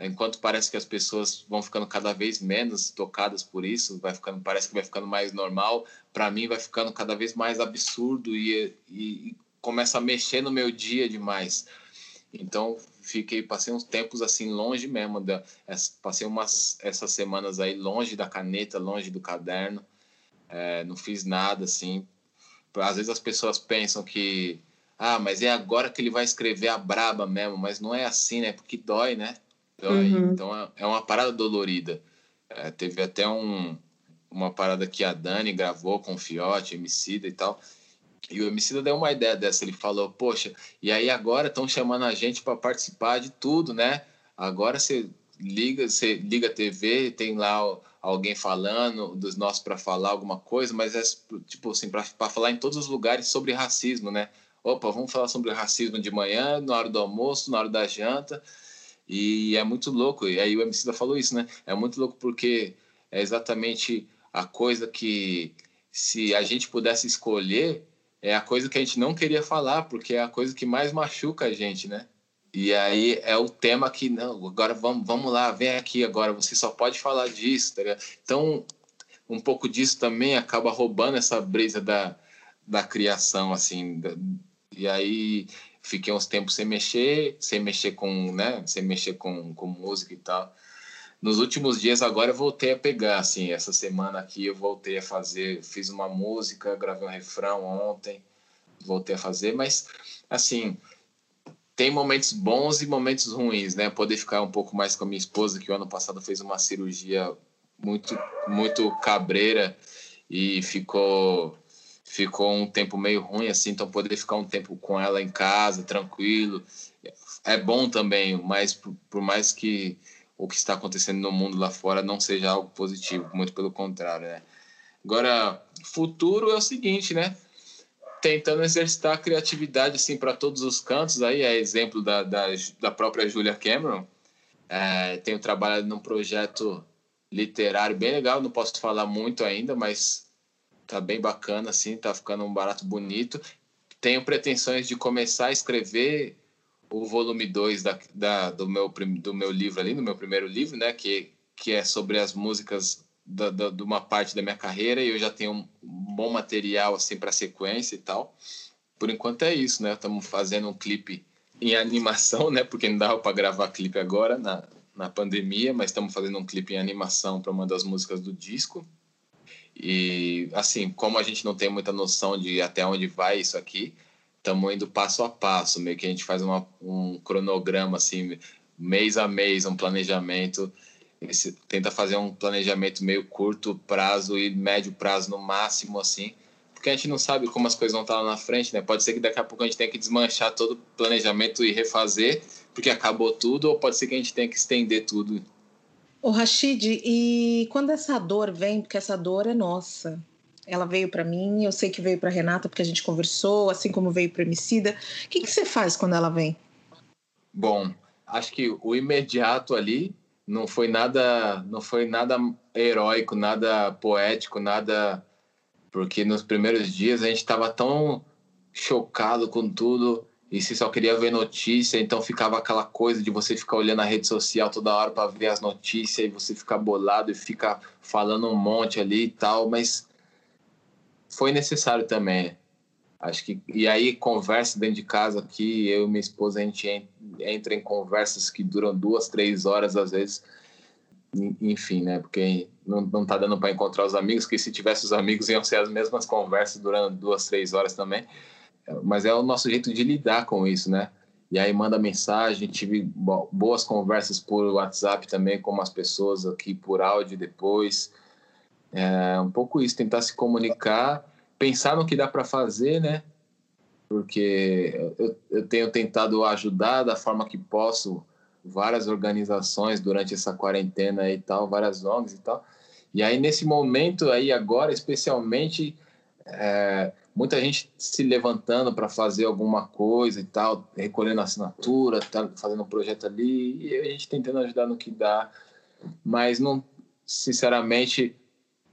enquanto parece que as pessoas vão ficando cada vez menos tocadas por isso, vai ficando, parece que vai ficando mais normal, para mim vai ficando cada vez mais absurdo e, e, e começa a mexer no meu dia demais. Então, fiquei, passei uns tempos assim longe mesmo, da, passei umas essas semanas aí longe da caneta, longe do caderno, é, não fiz nada assim. Às vezes as pessoas pensam que, ah, mas é agora que ele vai escrever a braba mesmo, mas não é assim, né? Porque dói, né? Dói. Uhum. Então é, é uma parada dolorida. É, teve até um, uma parada que a Dani gravou com o Fiote, Emicida e tal, e o Emicida deu uma ideia dessa, ele falou, poxa, e aí agora estão chamando a gente para participar de tudo, né? Agora você liga, você liga a TV, tem lá alguém falando dos nossos para falar alguma coisa, mas é tipo assim, para falar em todos os lugares sobre racismo, né? Opa, vamos falar sobre racismo de manhã, na hora do almoço, na hora da janta. E é muito louco. E aí o Emicida falou isso, né? É muito louco porque é exatamente a coisa que se a gente pudesse escolher, é a coisa que a gente não queria falar, porque é a coisa que mais machuca a gente, né? E aí é o tema que, não, agora vamos, vamos lá, vem aqui agora, você só pode falar disso, tá ligado? Então, um pouco disso também acaba roubando essa brisa da, da criação, assim, da, e aí fiquei uns tempos sem mexer, sem mexer com, né, sem mexer com, com música e tal nos últimos dias agora eu voltei a pegar, assim, essa semana aqui eu voltei a fazer, fiz uma música, gravei um refrão ontem, voltei a fazer, mas assim, tem momentos bons e momentos ruins, né? Poder ficar um pouco mais com a minha esposa, que o ano passado fez uma cirurgia muito muito cabreira e ficou ficou um tempo meio ruim assim, então poder ficar um tempo com ela em casa, tranquilo, é bom também, mas por, por mais que o que está acontecendo no mundo lá fora não seja algo positivo, muito pelo contrário, né? Agora, futuro é o seguinte, né? Tentando exercitar a criatividade assim para todos os cantos, aí é exemplo da, da, da própria Julia Cameron. É, tenho trabalhado num projeto literário bem legal, não posso falar muito ainda, mas tá bem bacana assim, tá ficando um barato bonito. Tenho pretensões de começar a escrever o volume 2 da, da, do, meu, do meu livro ali, no meu primeiro livro, né? Que, que é sobre as músicas da, da, de uma parte da minha carreira e eu já tenho um bom material assim para sequência e tal. Por enquanto é isso, né? Estamos fazendo um clipe em animação, né? Porque não dava para gravar clipe agora na, na pandemia, mas estamos fazendo um clipe em animação para uma das músicas do disco. E assim, como a gente não tem muita noção de até onde vai isso aqui, estamos indo passo a passo, meio que a gente faz uma, um cronograma assim, mês a mês, um planejamento. Esse, tenta fazer um planejamento meio curto prazo e médio prazo no máximo assim porque a gente não sabe como as coisas vão estar lá na frente, né? Pode ser que daqui a pouco a gente tenha que desmanchar todo o planejamento e refazer, porque acabou tudo, ou pode ser que a gente tenha que estender tudo. O Rashid, e quando essa dor vem, porque essa dor é nossa, ela veio para mim, eu sei que veio para Renata porque a gente conversou, assim como veio para Emicida. O que, que você faz quando ela vem? Bom, acho que o imediato ali não foi nada, não foi nada heróico, nada poético, nada porque nos primeiros dias a gente estava tão chocado com tudo e se só queria ver notícia, então ficava aquela coisa de você ficar olhando a rede social toda hora para ver as notícias e você ficar bolado e ficar falando um monte ali e tal, mas foi necessário também. Acho que e aí conversa dentro de casa aqui, eu e minha esposa a gente entra em conversas que duram duas, três horas às vezes enfim, né? Porque não, não tá dando para encontrar os amigos, que se tivesse os amigos iam ser as mesmas conversas durante duas, três horas também. Mas é o nosso jeito de lidar com isso, né? E aí manda mensagem, tive boas conversas por WhatsApp também com as pessoas aqui por áudio depois. É um pouco isso, tentar se comunicar, pensar no que dá para fazer, né? Porque eu, eu tenho tentado ajudar da forma que posso, várias organizações durante essa quarentena e tal, várias ONGs e tal. E aí, nesse momento aí agora, especialmente, é, muita gente se levantando para fazer alguma coisa e tal, recolhendo assinatura, tá fazendo um projeto ali, e a gente tentando ajudar no que dá, mas não, sinceramente,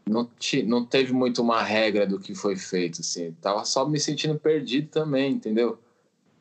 não, te, não teve muito uma regra do que foi feito, assim, tava só me sentindo perdido também, entendeu?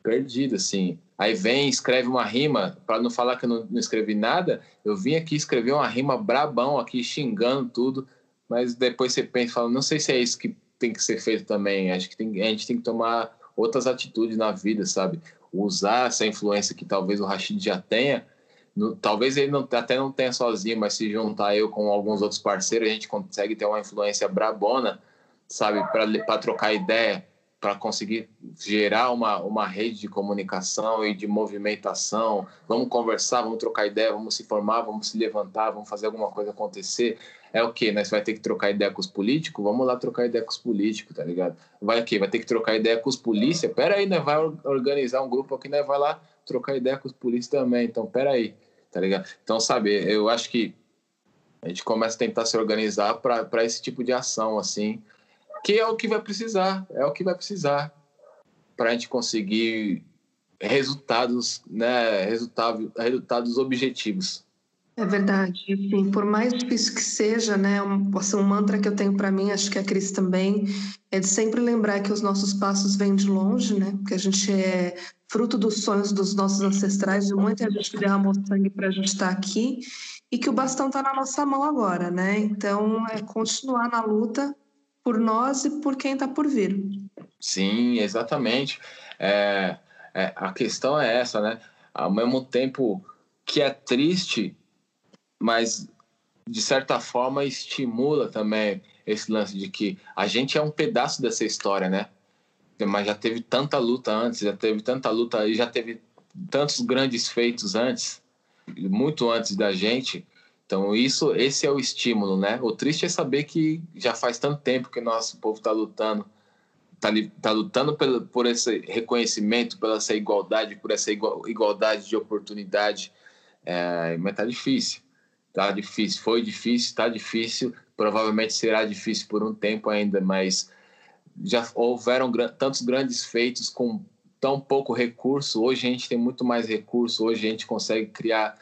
Perdido, assim. Aí vem, escreve uma rima, para não falar que eu não, não, escrevi nada, eu vim aqui escrever uma rima brabão aqui, xingando tudo, mas depois você pensa e fala, não sei se é isso que tem que ser feito também, acho que tem, a gente tem que tomar outras atitudes na vida, sabe? Usar essa influência que talvez o Rashid já tenha, no, talvez ele não, até não tenha sozinho, mas se juntar eu com alguns outros parceiros, a gente consegue ter uma influência brabona, sabe? Para trocar ideia, para conseguir gerar uma, uma rede de comunicação e de movimentação. Vamos conversar, vamos trocar ideia, vamos se formar, vamos se levantar, vamos fazer alguma coisa acontecer. É o quê? Nós vai ter que trocar ideia com os políticos? Vamos lá trocar ideia com os políticos, tá ligado? Vai o quê? Vai ter que trocar ideia com os polícia? Pera aí, nós vai organizar um grupo aqui, nós vai lá trocar ideia com os polícias também. Então, pera aí, tá ligado? Então, sabe, eu acho que a gente começa a tentar se organizar para esse tipo de ação, assim, que é o que vai precisar, é o que vai precisar para a gente conseguir resultados, né, resultado, resultados objetivos. É verdade. Assim, por mais difícil que seja, né, um, assim, um mantra que eu tenho para mim, acho que a Cris também, é de sempre lembrar que os nossos passos vêm de longe, né, que a gente é fruto dos sonhos dos nossos ancestrais, de muita gente derramou sangue para a gente estar aqui e que o bastão está na nossa mão agora, né? Então, é continuar na luta por nós e por quem está por vir. Sim, exatamente. É, é, a questão é essa, né? Ao mesmo tempo que é triste, mas de certa forma estimula também esse lance de que a gente é um pedaço dessa história, né? Mas já teve tanta luta antes, já teve tanta luta e já teve tantos grandes feitos antes, muito antes da gente, então, isso, esse é o estímulo, né? O triste é saber que já faz tanto tempo que nosso povo está lutando, está tá lutando por, por esse reconhecimento, por essa igualdade, por essa igualdade de oportunidade. É, mas tá difícil, tá difícil, foi difícil, está difícil, provavelmente será difícil por um tempo ainda, mas já houveram tantos grandes feitos com tão pouco recurso. Hoje a gente tem muito mais recurso, hoje a gente consegue criar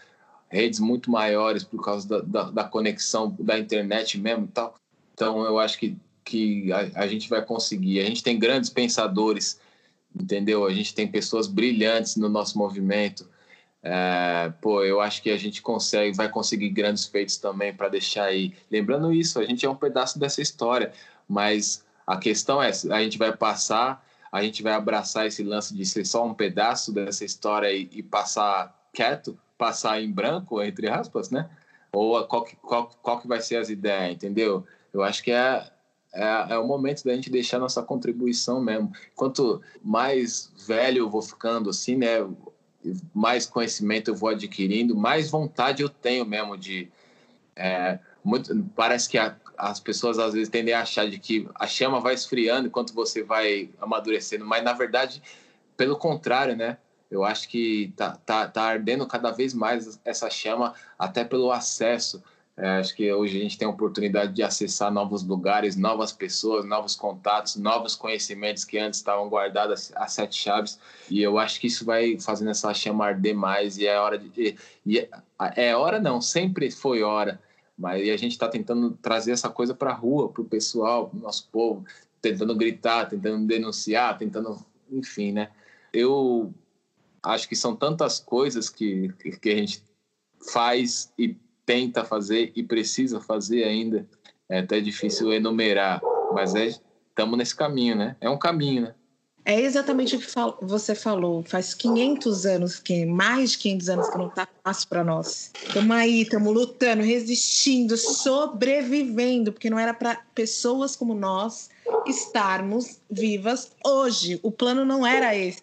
redes muito maiores por causa da, da, da conexão da internet mesmo tal. Então, eu acho que, que a, a, gente vai conseguir. A gente tem grandes pensadores, entendeu? A gente tem pessoas brilhantes no nosso movimento. É, pô, eu acho que a gente consegue, vai conseguir grandes feitos também para deixar aí. Lembrando isso, a gente é um pedaço dessa história, mas a questão é, a gente vai passar a gente vai abraçar esse lance de ser só um pedaço dessa história e, e passar quieto, passar em branco, entre aspas, né? Ou qual que, qual, qual que vai ser as ideias, entendeu? Eu acho que é, é, é, o momento da gente deixar nossa contribuição mesmo. Quanto mais velho eu vou ficando, assim, né? Mais conhecimento eu vou adquirindo, mais vontade eu tenho mesmo de. É, muito, parece que a, as pessoas às vezes tendem a achar de que a chama vai esfriando enquanto você vai amadurecendo, mas na verdade, pelo contrário, né? Eu acho que tá, tá, tá ardendo cada vez mais essa chama, até pelo acesso. É, acho que hoje a gente tem a oportunidade de acessar novos lugares, novas pessoas, novos contatos, novos conhecimentos que antes estavam guardados a sete chaves. E eu acho que isso vai fazendo essa chama arder mais. E é hora de. E é, é hora, não, sempre foi hora mas a gente está tentando trazer essa coisa para a rua, para o pessoal, para o nosso povo, tentando gritar, tentando denunciar, tentando, enfim, né? Eu acho que são tantas coisas que, que a gente faz e tenta fazer e precisa fazer ainda. É até difícil enumerar, mas é estamos nesse caminho, né? É um caminho, né? É exatamente o que você falou. Faz 500 anos, que mais de 500 anos que não está fácil para nós. Estamos aí, estamos lutando, resistindo, sobrevivendo, porque não era para pessoas como nós estarmos vivas hoje. O plano não era esse.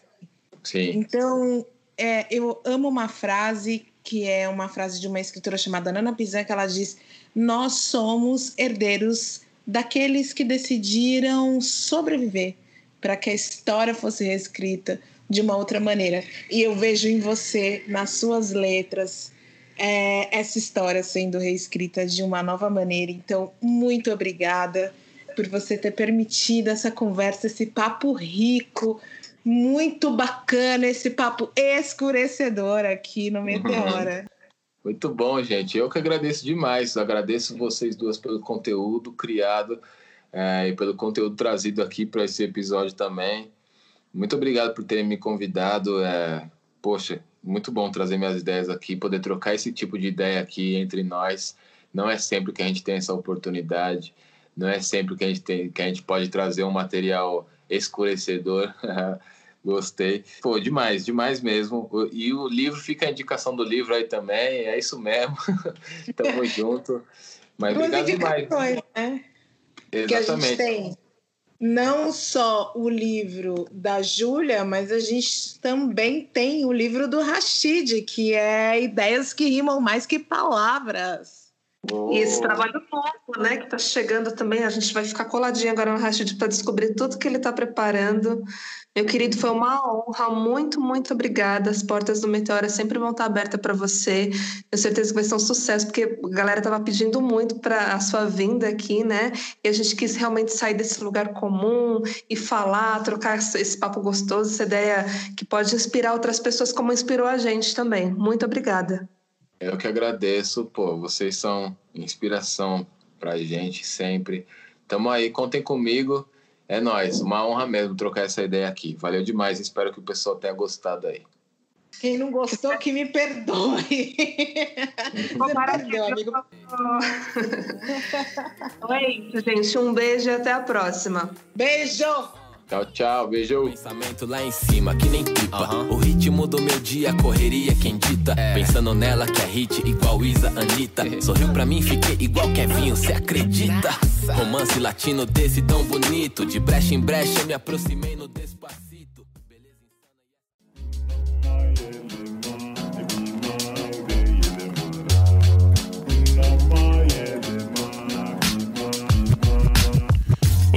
Sim. Então, é, eu amo uma frase que é uma frase de uma escritora chamada Nana Pizan, que ela diz: Nós somos herdeiros daqueles que decidiram sobreviver para que a história fosse reescrita de uma outra maneira. E eu vejo em você, nas suas letras, é, essa história sendo reescrita de uma nova maneira. Então, muito obrigada por você ter permitido essa conversa, esse papo rico, muito bacana, esse papo escurecedor aqui no Meteora. Muito bom, gente. Eu que agradeço demais. Agradeço vocês duas pelo conteúdo criado é, e pelo conteúdo trazido aqui para esse episódio também. Muito obrigado por terem me convidado. É, poxa, muito bom trazer minhas ideias aqui, poder trocar esse tipo de ideia aqui entre nós. Não é sempre que a gente tem essa oportunidade, não é sempre que a gente, tem, que a gente pode trazer um material escurecedor. (laughs) Gostei. Pô, demais, demais mesmo. E o livro, fica a indicação do livro aí também, é isso mesmo. (laughs) Tamo (laughs) junto. Mas obrigado demais. né? Exatamente. Que a gente tem não só o livro da Júlia, mas a gente também tem o livro do Rashid, que é Ideias que Rimam Mais que Palavras. Oh. E esse trabalho novo, né, que está chegando também, a gente vai ficar coladinho agora no Rashid para descobrir tudo que ele está preparando. Meu querido, foi uma honra. Muito, muito obrigada. As portas do Meteora sempre vão estar abertas para você. Tenho certeza que vai ser um sucesso, porque a galera estava pedindo muito para a sua vinda aqui, né? E a gente quis realmente sair desse lugar comum e falar, trocar esse papo gostoso, essa ideia que pode inspirar outras pessoas, como inspirou a gente também. Muito obrigada. Eu que agradeço, pô. Vocês são inspiração para a gente sempre. Tamo aí, contem comigo. É nóis, uma honra mesmo trocar essa ideia aqui. Valeu demais, espero que o pessoal tenha gostado aí. Quem não gostou, que me perdoe. (laughs) perdeu, amigo. é isso, gente. Um beijo e até a próxima. Beijo! Tchau, tchau, beijo. Pensamento lá em cima, que nem pipa. O ritmo do meu dia, correria, quem dita. É. Pensando nela que é hit igual Isa, Anitta. Sorriu pra mim, fiquei igual Kevinho, cê acredita? Romance latino desse tão bonito. De brecha em brecha, me aproximei no despacito.